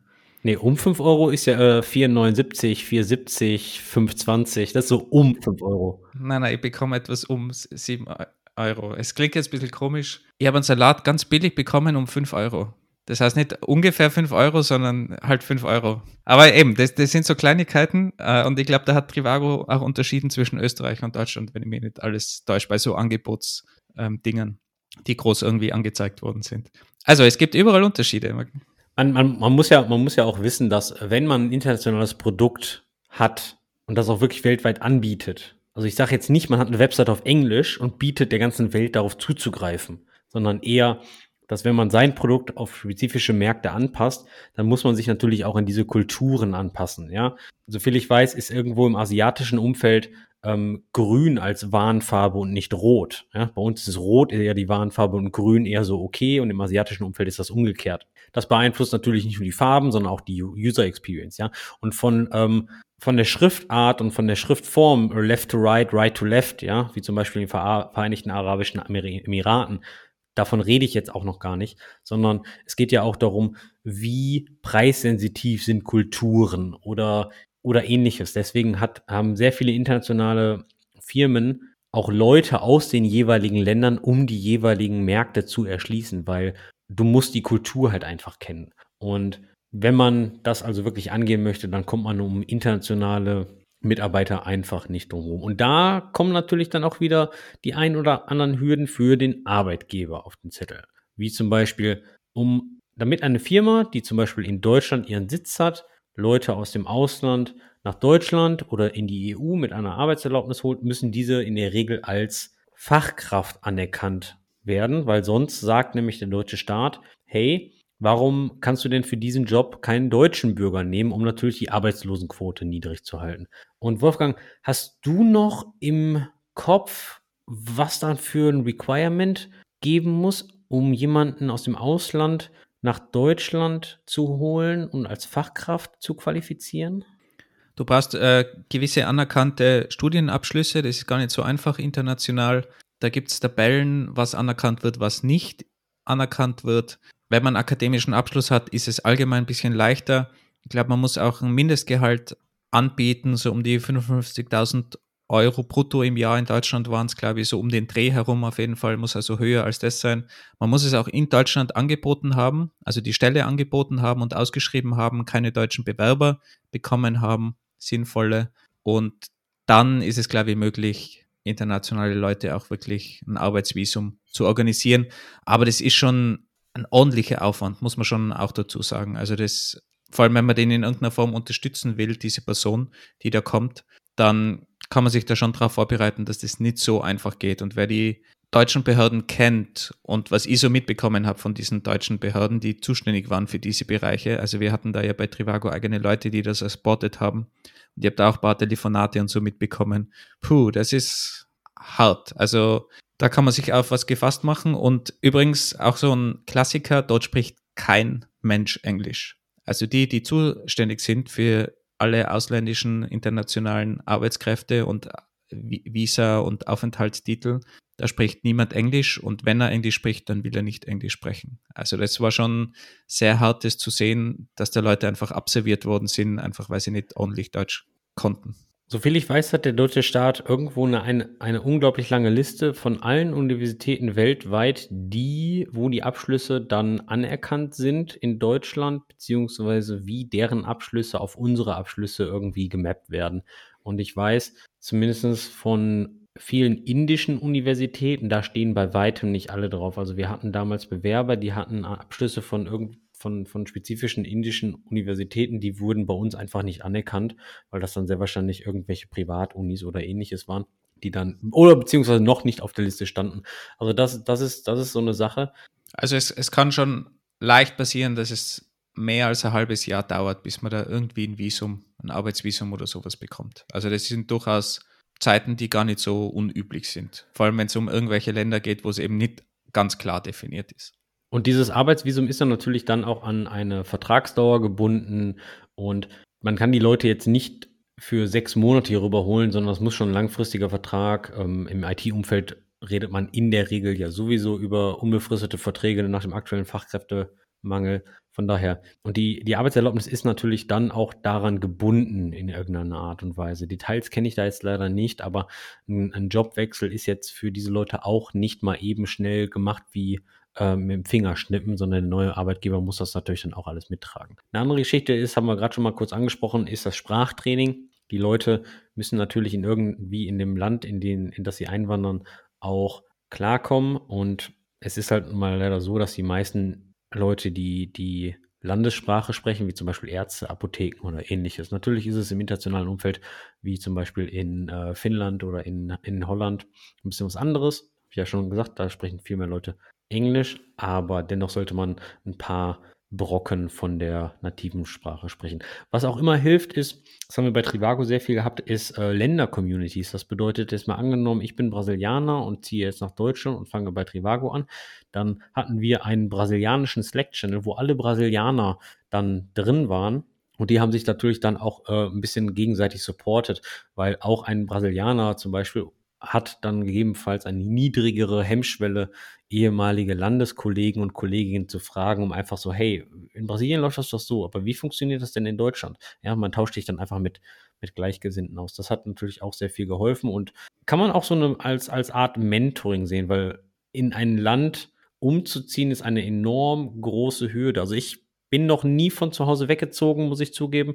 Nee, um 5 Euro ist ja äh, 4,79, 4,70, 5,20. Das ist so um 5 Euro. Nein, nein, ich bekomme etwas um 7 Euro. Es klingt jetzt ein bisschen komisch. Ich habe einen Salat ganz billig bekommen um 5 Euro. Das heißt nicht ungefähr 5 Euro, sondern halt 5 Euro. Aber eben, das, das sind so Kleinigkeiten. Äh, und ich glaube, da hat Trivago auch unterschieden zwischen Österreich und Deutschland, wenn ich mir nicht alles täusche, bei so Angebotsdingen, ähm, die groß irgendwie angezeigt worden sind. Also es gibt überall Unterschiede man, man, man, muss ja, man muss ja auch wissen, dass wenn man ein internationales Produkt hat und das auch wirklich weltweit anbietet, also ich sage jetzt nicht, man hat eine Website auf Englisch und bietet der ganzen Welt darauf zuzugreifen, sondern eher, dass wenn man sein Produkt auf spezifische Märkte anpasst, dann muss man sich natürlich auch an diese Kulturen anpassen. Ja, soviel ich weiß, ist irgendwo im asiatischen Umfeld ähm, Grün als Warnfarbe und nicht Rot. Ja? Bei uns ist Rot eher die Warnfarbe und Grün eher so okay und im asiatischen Umfeld ist das umgekehrt. Das beeinflusst natürlich nicht nur die Farben, sondern auch die User Experience. Ja? Und von ähm, von der Schriftart und von der Schriftform Left to Right, Right to Left, ja, wie zum Beispiel in den Vereinigten Arabischen Emiraten, davon rede ich jetzt auch noch gar nicht, sondern es geht ja auch darum, wie preissensitiv sind Kulturen oder oder ähnliches. Deswegen hat, haben sehr viele internationale Firmen auch Leute aus den jeweiligen Ländern, um die jeweiligen Märkte zu erschließen, weil du musst die Kultur halt einfach kennen. Und wenn man das also wirklich angehen möchte, dann kommt man um internationale Mitarbeiter einfach nicht drum Und da kommen natürlich dann auch wieder die ein oder anderen Hürden für den Arbeitgeber auf den Zettel. Wie zum Beispiel, um, damit eine Firma, die zum Beispiel in Deutschland ihren Sitz hat, Leute aus dem Ausland nach Deutschland oder in die EU mit einer Arbeitserlaubnis holt, müssen diese in der Regel als Fachkraft anerkannt werden, weil sonst sagt nämlich der deutsche Staat, hey, warum kannst du denn für diesen Job keinen deutschen Bürger nehmen, um natürlich die Arbeitslosenquote niedrig zu halten? Und Wolfgang, hast du noch im Kopf, was dann für ein Requirement geben muss, um jemanden aus dem Ausland nach Deutschland zu holen und als Fachkraft zu qualifizieren? Du brauchst äh, gewisse anerkannte Studienabschlüsse, das ist gar nicht so einfach international. Da gibt es Tabellen, was anerkannt wird, was nicht anerkannt wird. Wenn man akademischen Abschluss hat, ist es allgemein ein bisschen leichter. Ich glaube, man muss auch ein Mindestgehalt anbieten, so um die 55.000 Euro brutto im Jahr. In Deutschland waren es, glaube ich, so um den Dreh herum auf jeden Fall, muss also höher als das sein. Man muss es auch in Deutschland angeboten haben, also die Stelle angeboten haben und ausgeschrieben haben, keine deutschen Bewerber bekommen haben, sinnvolle. Und dann ist es, glaube ich, möglich, internationale Leute auch wirklich ein Arbeitsvisum zu organisieren. Aber das ist schon ein ordentlicher Aufwand, muss man schon auch dazu sagen. Also das, vor allem wenn man den in irgendeiner Form unterstützen will, diese Person, die da kommt, dann kann man sich da schon darauf vorbereiten, dass das nicht so einfach geht. Und wer die deutschen Behörden kennt und was ich so mitbekommen habe von diesen deutschen Behörden, die zuständig waren für diese Bereiche, also wir hatten da ja bei Trivago eigene Leute, die das ersportet haben. Und ihr habt da auch ein paar Telefonate und so mitbekommen. Puh, das ist hart. Also da kann man sich auf was gefasst machen. Und übrigens auch so ein Klassiker, dort spricht kein Mensch Englisch. Also die, die zuständig sind für alle ausländischen internationalen Arbeitskräfte und Visa und Aufenthaltstitel. Da spricht niemand Englisch und wenn er Englisch spricht, dann will er nicht Englisch sprechen. Also das war schon sehr hart, das zu sehen, dass da Leute einfach absolviert worden sind, einfach weil sie nicht ordentlich Deutsch konnten. Soviel ich weiß, hat der deutsche Staat irgendwo eine, eine, eine, unglaublich lange Liste von allen Universitäten weltweit, die, wo die Abschlüsse dann anerkannt sind in Deutschland, beziehungsweise wie deren Abschlüsse auf unsere Abschlüsse irgendwie gemappt werden. Und ich weiß zumindest von vielen indischen Universitäten, da stehen bei weitem nicht alle drauf. Also wir hatten damals Bewerber, die hatten Abschlüsse von irgend von, von spezifischen indischen Universitäten, die wurden bei uns einfach nicht anerkannt, weil das dann sehr wahrscheinlich irgendwelche Privatunis oder ähnliches waren, die dann, oder beziehungsweise noch nicht auf der Liste standen. Also das, das ist, das ist so eine Sache. Also es, es kann schon leicht passieren, dass es mehr als ein halbes Jahr dauert, bis man da irgendwie ein Visum, ein Arbeitsvisum oder sowas bekommt. Also das sind durchaus Zeiten, die gar nicht so unüblich sind. Vor allem, wenn es um irgendwelche Länder geht, wo es eben nicht ganz klar definiert ist. Und dieses Arbeitsvisum ist dann natürlich dann auch an eine Vertragsdauer gebunden und man kann die Leute jetzt nicht für sechs Monate hier rüberholen, sondern es muss schon ein langfristiger Vertrag. Ähm, Im IT-Umfeld redet man in der Regel ja sowieso über unbefristete Verträge nach dem aktuellen Fachkräftemangel. Von daher, und die, die Arbeitserlaubnis ist natürlich dann auch daran gebunden in irgendeiner Art und Weise. Details kenne ich da jetzt leider nicht, aber ein, ein Jobwechsel ist jetzt für diese Leute auch nicht mal eben schnell gemacht wie äh, mit dem Finger schnippen, sondern der neue Arbeitgeber muss das natürlich dann auch alles mittragen. Eine andere Geschichte ist, haben wir gerade schon mal kurz angesprochen, ist das Sprachtraining. Die Leute müssen natürlich in irgendwie in dem Land, in, den, in das sie einwandern, auch klarkommen. Und es ist halt mal leider so, dass die meisten Leute, die die Landessprache sprechen, wie zum Beispiel Ärzte, Apotheken oder ähnliches. Natürlich ist es im internationalen Umfeld, wie zum Beispiel in äh, Finnland oder in, in Holland, ein bisschen was anderes. Wie ja schon gesagt, da sprechen viel mehr Leute Englisch, aber dennoch sollte man ein paar Brocken von der nativen Sprache sprechen. Was auch immer hilft, ist, das haben wir bei Trivago sehr viel gehabt, ist äh, Länder-Communities. Das bedeutet, jetzt mal angenommen, ich bin Brasilianer und ziehe jetzt nach Deutschland und fange bei Trivago an. Dann hatten wir einen brasilianischen Slack-Channel, wo alle Brasilianer dann drin waren. Und die haben sich natürlich dann auch äh, ein bisschen gegenseitig supportet, weil auch ein Brasilianer zum Beispiel hat dann gegebenenfalls eine niedrigere Hemmschwelle, ehemalige Landeskollegen und Kolleginnen zu fragen, um einfach so, hey, in Brasilien läuft das doch so, aber wie funktioniert das denn in Deutschland? Ja, man tauscht sich dann einfach mit, mit Gleichgesinnten aus. Das hat natürlich auch sehr viel geholfen und kann man auch so eine, als, als Art Mentoring sehen, weil in ein Land umzuziehen ist eine enorm große Hürde. Also ich bin noch nie von zu Hause weggezogen, muss ich zugeben.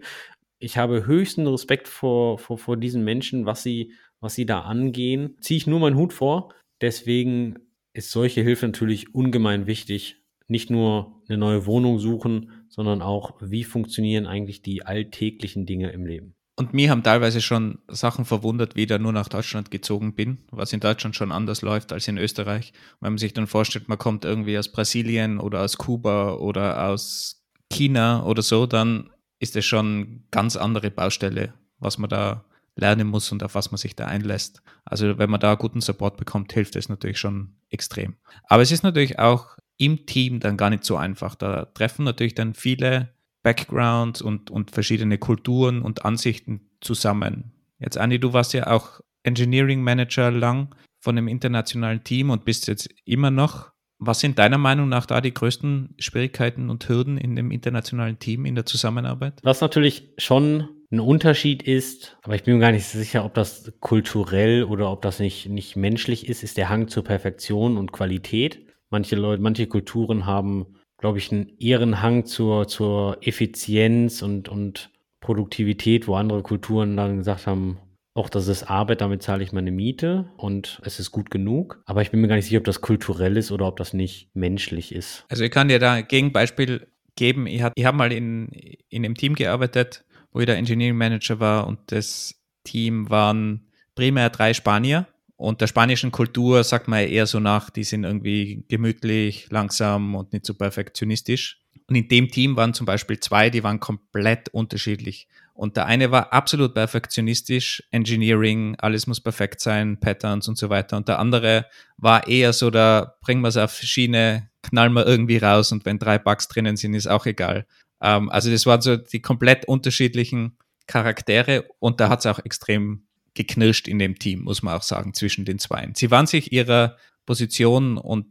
Ich habe höchsten Respekt vor, vor, vor diesen Menschen, was sie was sie da angehen, ziehe ich nur meinen Hut vor. Deswegen ist solche Hilfe natürlich ungemein wichtig. Nicht nur eine neue Wohnung suchen, sondern auch, wie funktionieren eigentlich die alltäglichen Dinge im Leben. Und mir haben teilweise schon Sachen verwundert, wie ich da nur nach Deutschland gezogen bin, was in Deutschland schon anders läuft als in Österreich. Wenn man sich dann vorstellt, man kommt irgendwie aus Brasilien oder aus Kuba oder aus China oder so, dann ist es schon ganz andere Baustelle, was man da lernen muss und auf was man sich da einlässt. Also wenn man da guten Support bekommt, hilft es natürlich schon extrem. Aber es ist natürlich auch im Team dann gar nicht so einfach. Da treffen natürlich dann viele Backgrounds und, und verschiedene Kulturen und Ansichten zusammen. Jetzt, Andi, du warst ja auch Engineering Manager lang von einem internationalen Team und bist jetzt immer noch. Was sind deiner Meinung nach da die größten Schwierigkeiten und Hürden in dem internationalen Team in der Zusammenarbeit? Was natürlich schon ein Unterschied ist, aber ich bin mir gar nicht sicher, ob das kulturell oder ob das nicht, nicht menschlich ist, ist der Hang zur Perfektion und Qualität. Manche Leute, manche Kulturen haben, glaube ich, einen ehren Hang zur, zur Effizienz und, und Produktivität, wo andere Kulturen dann gesagt haben, auch das ist Arbeit, damit zahle ich meine Miete und es ist gut genug. Aber ich bin mir gar nicht sicher, ob das kulturell ist oder ob das nicht menschlich ist. Also ich kann dir da ein Gegenbeispiel geben. Ich habe hab mal in, in einem Team gearbeitet, wo ich der Engineering Manager war und das Team waren primär drei Spanier. Und der spanischen Kultur sagt man eher so nach, die sind irgendwie gemütlich, langsam und nicht so perfektionistisch. Und in dem Team waren zum Beispiel zwei, die waren komplett unterschiedlich. Und der eine war absolut perfektionistisch, Engineering, alles muss perfekt sein, Patterns und so weiter. Und der andere war eher so, da bringen wir es auf Schiene, knallen wir irgendwie raus und wenn drei Bugs drinnen sind, ist auch egal. Ähm, also das waren so die komplett unterschiedlichen Charaktere und da hat es auch extrem geknirscht in dem Team, muss man auch sagen, zwischen den Zweien. Sie waren sich ihrer Position und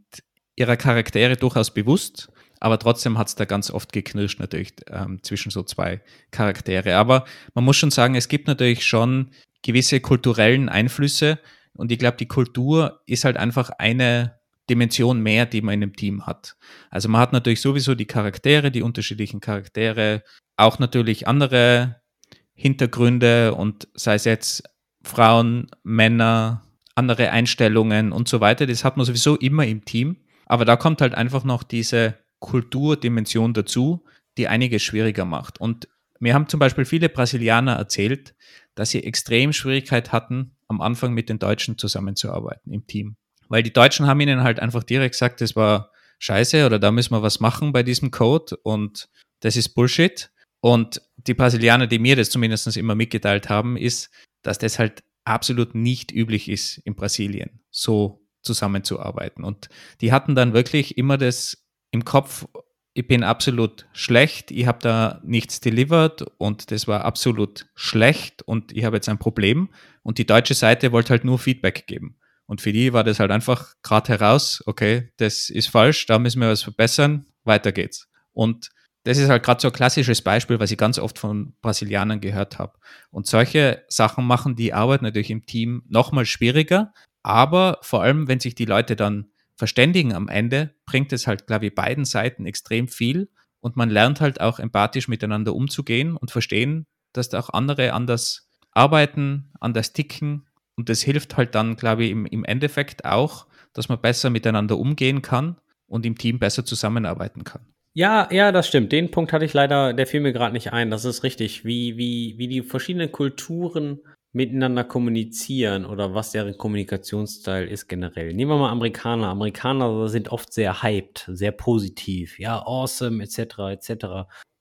ihrer Charaktere durchaus bewusst, aber trotzdem hat es da ganz oft geknirscht natürlich ähm, zwischen so zwei Charaktere. Aber man muss schon sagen, es gibt natürlich schon gewisse kulturellen Einflüsse und ich glaube, die Kultur ist halt einfach eine Dimension mehr, die man in einem Team hat. Also man hat natürlich sowieso die Charaktere, die unterschiedlichen Charaktere, auch natürlich andere Hintergründe und sei es jetzt Frauen, Männer, andere Einstellungen und so weiter. Das hat man sowieso immer im Team. Aber da kommt halt einfach noch diese Kulturdimension dazu, die einiges schwieriger macht. Und mir haben zum Beispiel viele Brasilianer erzählt, dass sie extrem Schwierigkeit hatten, am Anfang mit den Deutschen zusammenzuarbeiten im Team. Weil die Deutschen haben ihnen halt einfach direkt gesagt, das war scheiße oder da müssen wir was machen bei diesem Code und das ist Bullshit. Und die Brasilianer, die mir das zumindest immer mitgeteilt haben, ist, dass das halt absolut nicht üblich ist in Brasilien, so zusammenzuarbeiten. Und die hatten dann wirklich immer das im Kopf, ich bin absolut schlecht, ich habe da nichts delivered und das war absolut schlecht und ich habe jetzt ein Problem. Und die deutsche Seite wollte halt nur Feedback geben. Und für die war das halt einfach gerade heraus, okay, das ist falsch, da müssen wir was verbessern, weiter geht's. Und das ist halt gerade so ein klassisches Beispiel, was ich ganz oft von Brasilianern gehört habe. Und solche Sachen machen die Arbeit natürlich im Team nochmal schwieriger, aber vor allem, wenn sich die Leute dann verständigen am Ende, bringt es halt, glaube ich, beiden Seiten extrem viel und man lernt halt auch empathisch miteinander umzugehen und verstehen, dass da auch andere anders arbeiten, anders ticken und das hilft halt dann, glaube ich, im, im Endeffekt auch, dass man besser miteinander umgehen kann und im Team besser zusammenarbeiten kann. Ja, ja, das stimmt. Den Punkt hatte ich leider, der fiel mir gerade nicht ein. Das ist richtig, wie, wie, wie die verschiedenen Kulturen miteinander kommunizieren oder was deren Kommunikationsstil ist generell. Nehmen wir mal Amerikaner. Amerikaner sind oft sehr hyped, sehr positiv, ja, awesome, etc., etc.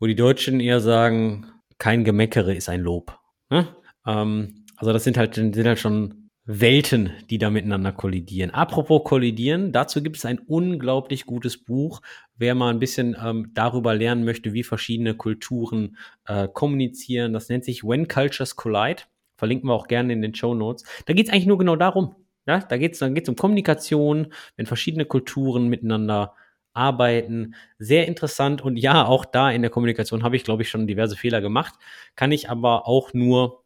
Wo die Deutschen eher sagen, kein Gemeckere ist ein Lob. Ne? Ähm, also das sind halt, sind halt schon Welten, die da miteinander kollidieren. Apropos kollidieren, dazu gibt es ein unglaublich gutes Buch, wer mal ein bisschen ähm, darüber lernen möchte, wie verschiedene Kulturen äh, kommunizieren. Das nennt sich When Cultures Collide. Verlinken wir auch gerne in den Show Notes. Da geht es eigentlich nur genau darum. Ja, da geht es da geht's um Kommunikation, wenn verschiedene Kulturen miteinander arbeiten. Sehr interessant und ja, auch da in der Kommunikation habe ich, glaube ich, schon diverse Fehler gemacht. Kann ich aber auch nur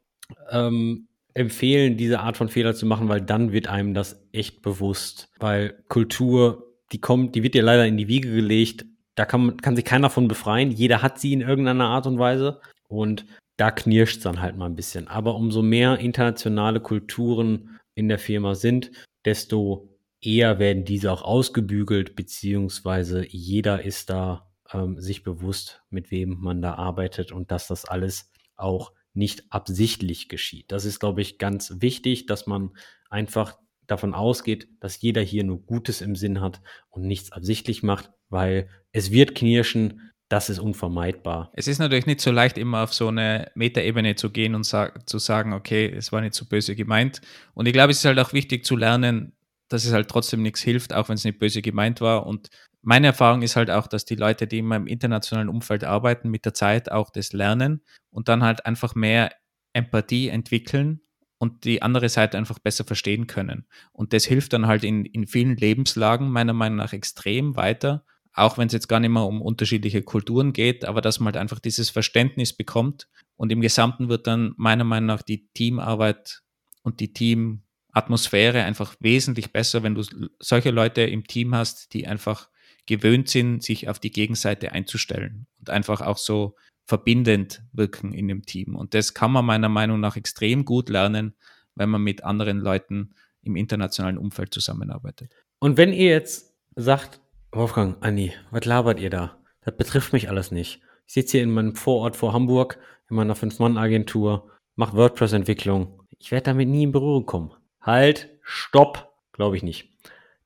ähm, empfehlen, diese Art von Fehler zu machen, weil dann wird einem das echt bewusst. Weil Kultur, die kommt, die wird dir leider in die Wiege gelegt. Da kann, kann sich keiner von befreien. Jeder hat sie in irgendeiner Art und Weise. Und da knirscht es dann halt mal ein bisschen. Aber umso mehr internationale Kulturen in der Firma sind, desto eher werden diese auch ausgebügelt, beziehungsweise jeder ist da ähm, sich bewusst, mit wem man da arbeitet und dass das alles auch nicht absichtlich geschieht. Das ist, glaube ich, ganz wichtig, dass man einfach davon ausgeht, dass jeder hier nur Gutes im Sinn hat und nichts absichtlich macht, weil es wird knirschen, das ist unvermeidbar. Es ist natürlich nicht so leicht, immer auf so eine Metaebene zu gehen und sa zu sagen, okay, es war nicht so böse gemeint. Und ich glaube, es ist halt auch wichtig zu lernen, dass es halt trotzdem nichts hilft, auch wenn es nicht böse gemeint war. Und meine Erfahrung ist halt auch, dass die Leute, die immer im internationalen Umfeld arbeiten, mit der Zeit auch das lernen und dann halt einfach mehr Empathie entwickeln und die andere Seite einfach besser verstehen können. Und das hilft dann halt in, in vielen Lebenslagen meiner Meinung nach extrem weiter, auch wenn es jetzt gar nicht mehr um unterschiedliche Kulturen geht, aber dass man halt einfach dieses Verständnis bekommt und im Gesamten wird dann meiner Meinung nach die Teamarbeit und die Teamatmosphäre einfach wesentlich besser, wenn du solche Leute im Team hast, die einfach gewöhnt sind, sich auf die Gegenseite einzustellen und einfach auch so verbindend wirken in dem Team. Und das kann man meiner Meinung nach extrem gut lernen, wenn man mit anderen Leuten im internationalen Umfeld zusammenarbeitet. Und wenn ihr jetzt sagt, Wolfgang, Anni, was labert ihr da? Das betrifft mich alles nicht. Ich sitze hier in meinem Vorort vor Hamburg in meiner Fünf-Mann-Agentur, mache WordPress-Entwicklung. Ich werde damit nie in Berührung kommen. Halt, stopp, glaube ich nicht.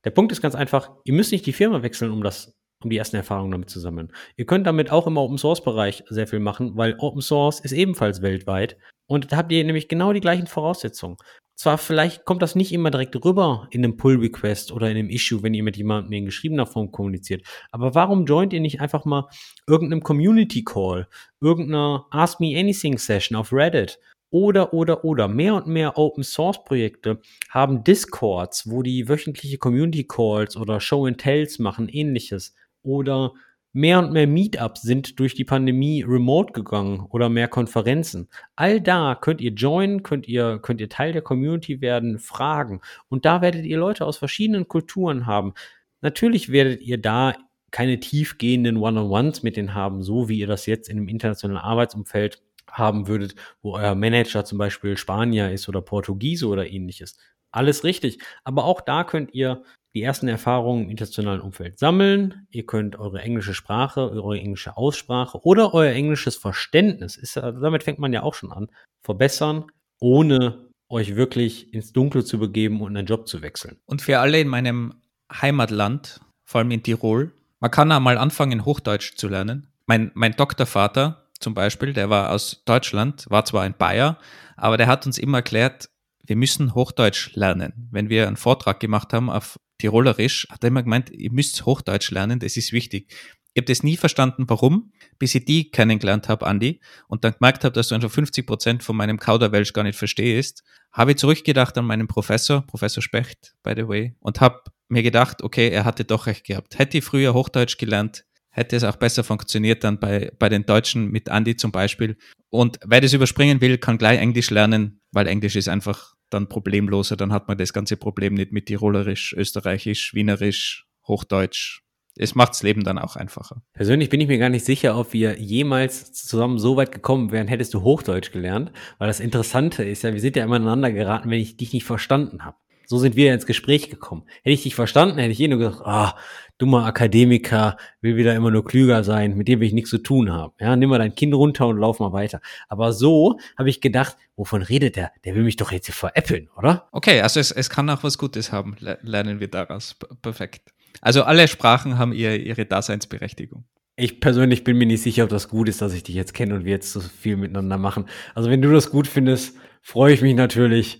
Der Punkt ist ganz einfach, ihr müsst nicht die Firma wechseln, um das, um die ersten Erfahrungen damit zu sammeln. Ihr könnt damit auch im Open Source Bereich sehr viel machen, weil Open Source ist ebenfalls weltweit. Und da habt ihr nämlich genau die gleichen Voraussetzungen. Zwar vielleicht kommt das nicht immer direkt rüber in einem Pull Request oder in einem Issue, wenn ihr mit jemandem in geschriebener Form kommuniziert. Aber warum joint ihr nicht einfach mal irgendeinem Community Call, irgendeiner Ask Me Anything Session auf Reddit oder, oder, oder. Mehr und mehr Open Source Projekte haben Discords, wo die wöchentliche Community Calls oder Show and Tells machen, ähnliches. Oder mehr und mehr Meetups sind durch die Pandemie remote gegangen oder mehr Konferenzen. All da könnt ihr joinen, könnt ihr, könnt ihr Teil der Community werden, fragen. Und da werdet ihr Leute aus verschiedenen Kulturen haben. Natürlich werdet ihr da keine tiefgehenden One-on-Ones mit denen haben, so wie ihr das jetzt in einem internationalen Arbeitsumfeld haben würdet, wo euer Manager zum Beispiel Spanier ist oder Portugiese oder ähnliches. Alles richtig. Aber auch da könnt ihr die ersten Erfahrungen im internationalen Umfeld sammeln. Ihr könnt eure englische Sprache, eure englische Aussprache oder euer englisches Verständnis, ist, damit fängt man ja auch schon an, verbessern, ohne euch wirklich ins Dunkle zu begeben und einen Job zu wechseln. Und für alle in meinem Heimatland, vor allem in Tirol, man kann einmal anfangen, Hochdeutsch zu lernen. Mein, mein Doktorvater zum Beispiel, der war aus Deutschland, war zwar ein Bayer, aber der hat uns immer erklärt, wir müssen Hochdeutsch lernen. Wenn wir einen Vortrag gemacht haben auf Tirolerisch, hat er immer gemeint, ihr müsst Hochdeutsch lernen, das ist wichtig. Ich habe das nie verstanden, warum, bis ich die kennengelernt habe, Andi, und dann gemerkt habe, dass du einfach 50 Prozent von meinem Kauderwelsch gar nicht verstehst, habe ich zurückgedacht an meinen Professor, Professor Specht, by the way, und habe mir gedacht, okay, er hatte doch recht gehabt. Hätte ich früher Hochdeutsch gelernt, hätte es auch besser funktioniert dann bei, bei den Deutschen mit Andi zum Beispiel. Und wer das überspringen will, kann gleich Englisch lernen, weil Englisch ist einfach dann problemloser, dann hat man das ganze Problem nicht mit Tirolerisch, Österreichisch, Wienerisch, Hochdeutsch. Es macht das Leben dann auch einfacher. Persönlich bin ich mir gar nicht sicher, ob wir jemals zusammen so weit gekommen wären, hättest du Hochdeutsch gelernt, weil das Interessante ist ja, wir sind ja immer aneinander geraten, wenn ich dich nicht verstanden habe. So sind wir ins Gespräch gekommen. Hätte ich dich verstanden, hätte ich eh nur gesagt, ah, dummer Akademiker, will wieder immer nur klüger sein, mit dem will ich nichts zu tun haben. Ja, nimm mal dein Kind runter und lauf mal weiter. Aber so habe ich gedacht, wovon redet der? Der will mich doch jetzt hier veräppeln, oder? Okay, also es, es kann auch was Gutes haben, lernen wir daraus. Perfekt. Also alle Sprachen haben ihr, ihre Daseinsberechtigung. Ich persönlich bin mir nicht sicher, ob das gut ist, dass ich dich jetzt kenne und wir jetzt so viel miteinander machen. Also wenn du das gut findest, freue ich mich natürlich.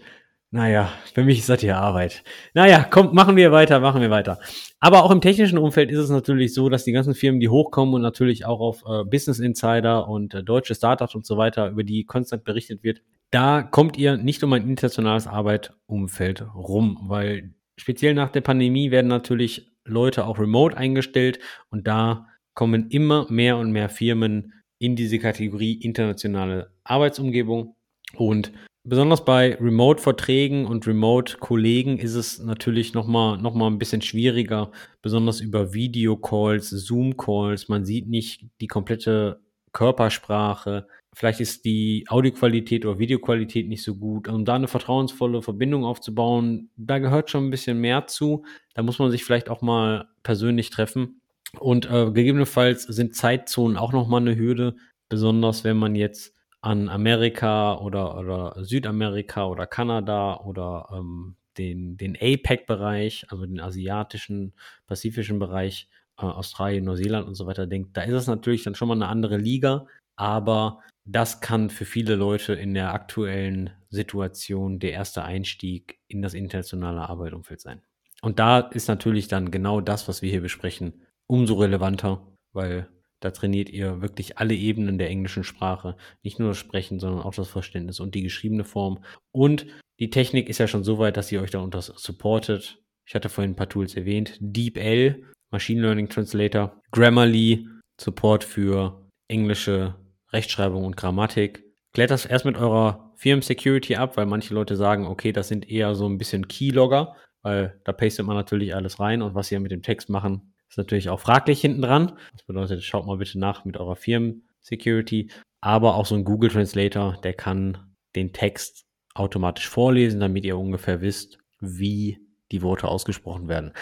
Naja, für mich ist das hier Arbeit. Naja, kommt, machen wir weiter, machen wir weiter. Aber auch im technischen Umfeld ist es natürlich so, dass die ganzen Firmen, die hochkommen und natürlich auch auf äh, Business Insider und äh, deutsche Startups und so weiter, über die konstant berichtet wird, da kommt ihr nicht um ein internationales Arbeitumfeld rum, weil speziell nach der Pandemie werden natürlich Leute auch remote eingestellt und da kommen immer mehr und mehr Firmen in diese Kategorie internationale Arbeitsumgebung und besonders bei Remote-Verträgen und Remote-Kollegen ist es natürlich nochmal noch mal ein bisschen schwieriger, besonders über Videocalls, Zoom-Calls. Man sieht nicht die komplette Körpersprache. Vielleicht ist die Audioqualität oder Videoqualität nicht so gut. Um da eine vertrauensvolle Verbindung aufzubauen, da gehört schon ein bisschen mehr zu. Da muss man sich vielleicht auch mal persönlich treffen. Und äh, gegebenenfalls sind Zeitzonen auch nochmal eine Hürde, besonders wenn man jetzt an Amerika oder, oder Südamerika oder Kanada oder ähm, den, den APEC-Bereich, also den asiatischen, pazifischen Bereich, äh, Australien, Neuseeland und so weiter denkt, da ist es natürlich dann schon mal eine andere Liga, aber das kann für viele Leute in der aktuellen Situation der erste Einstieg in das internationale Arbeitsumfeld sein. Und da ist natürlich dann genau das, was wir hier besprechen, umso relevanter, weil da trainiert ihr wirklich alle Ebenen der englischen Sprache. Nicht nur das Sprechen, sondern auch das Verständnis und die geschriebene Form. Und die Technik ist ja schon so weit, dass ihr euch da unter supportet. Ich hatte vorhin ein paar Tools erwähnt. DeepL, Machine Learning Translator. Grammarly, Support für englische Rechtschreibung und Grammatik. Klärt das erst mit eurer Firmen-Security ab, weil manche Leute sagen, okay, das sind eher so ein bisschen Keylogger, weil da pastet man natürlich alles rein und was sie ja mit dem Text machen, ist natürlich auch fraglich hinten dran. Das bedeutet, schaut mal bitte nach mit eurer Firmen-Security. Aber auch so ein Google Translator, der kann den Text automatisch vorlesen, damit ihr ungefähr wisst, wie die Worte ausgesprochen werden.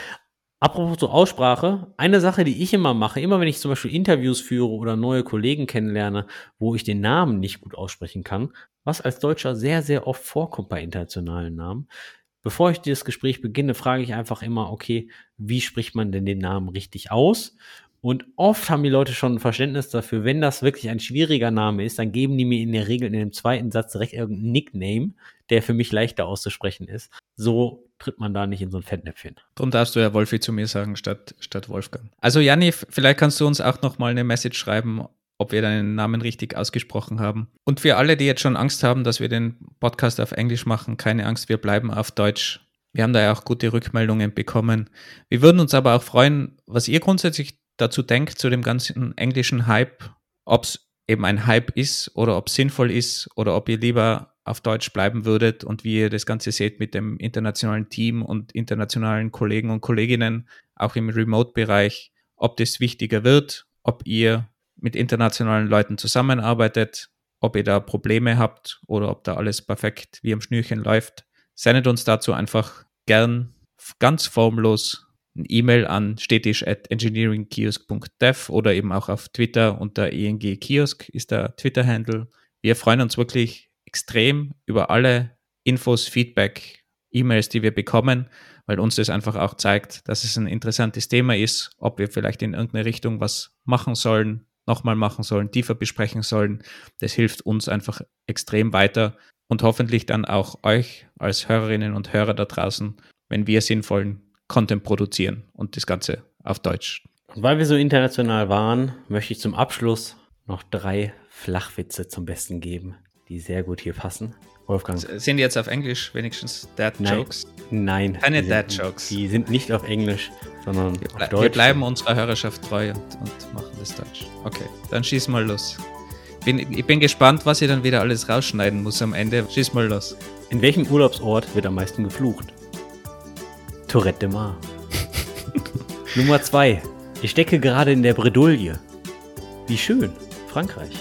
Apropos zur Aussprache, eine Sache, die ich immer mache, immer wenn ich zum Beispiel Interviews führe oder neue Kollegen kennenlerne, wo ich den Namen nicht gut aussprechen kann, was als Deutscher sehr, sehr oft vorkommt bei internationalen Namen, Bevor ich das Gespräch beginne, frage ich einfach immer, okay, wie spricht man denn den Namen richtig aus? Und oft haben die Leute schon ein Verständnis dafür, wenn das wirklich ein schwieriger Name ist, dann geben die mir in der Regel in dem zweiten Satz direkt irgendeinen Nickname, der für mich leichter auszusprechen ist. So tritt man da nicht in so ein Fettnäpfchen. Darum darfst du ja Wolfi zu mir sagen statt, statt Wolfgang. Also Janni, vielleicht kannst du uns auch nochmal eine Message schreiben, ob wir deinen Namen richtig ausgesprochen haben. Und für alle, die jetzt schon Angst haben, dass wir den Podcast auf Englisch machen, keine Angst, wir bleiben auf Deutsch. Wir haben da ja auch gute Rückmeldungen bekommen. Wir würden uns aber auch freuen, was ihr grundsätzlich dazu denkt, zu dem ganzen englischen Hype, ob es eben ein Hype ist oder ob es sinnvoll ist oder ob ihr lieber auf Deutsch bleiben würdet und wie ihr das Ganze seht mit dem internationalen Team und internationalen Kollegen und Kolleginnen, auch im Remote-Bereich, ob das wichtiger wird, ob ihr mit internationalen Leuten zusammenarbeitet, ob ihr da Probleme habt oder ob da alles perfekt wie am Schnürchen läuft. Sendet uns dazu einfach gern ganz formlos ein E-Mail an stetisch oder eben auch auf Twitter unter engkiosk ist der Twitter-Handle. Wir freuen uns wirklich extrem über alle Infos, Feedback, E-Mails, die wir bekommen, weil uns das einfach auch zeigt, dass es ein interessantes Thema ist, ob wir vielleicht in irgendeine Richtung was machen sollen, nochmal machen sollen, tiefer besprechen sollen. Das hilft uns einfach extrem weiter und hoffentlich dann auch euch als Hörerinnen und Hörer da draußen, wenn wir sinnvollen Content produzieren und das Ganze auf Deutsch. Und weil wir so international waren, möchte ich zum Abschluss noch drei Flachwitze zum Besten geben, die sehr gut hier passen. Wolfgang. Sind die jetzt auf Englisch wenigstens Dad. Jokes? Nein. Keine Dad Jokes. Die sind nicht auf Englisch, sondern wir, auf Deutsch. Wir bleiben unserer Hörerschaft treu und, und machen das Deutsch. Okay, dann schieß mal los. Bin, ich bin gespannt, was ihr dann wieder alles rausschneiden muss am Ende. Schieß mal los. In welchem Urlaubsort wird am meisten geflucht? Tourette de Mar. *laughs* Nummer 2. Ich stecke gerade in der Bredouille. Wie schön. Frankreich.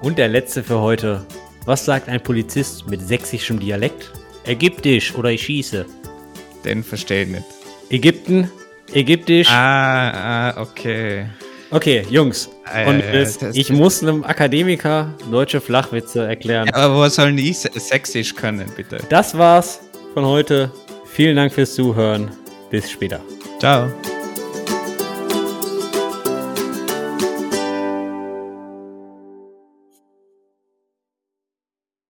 Und der letzte für heute. Was sagt ein Polizist mit sächsischem Dialekt? Ägyptisch oder ich schieße. Den verstehe ich nicht. Ägypten, Ägyptisch. Ah, ah okay. Okay, Jungs. Ah, und das- ich muss einem Akademiker deutsche Flachwitze erklären. Ja, aber wo sollen die sächsisch können, bitte? Das war's von heute. Vielen Dank fürs Zuhören. Bis später. Ciao.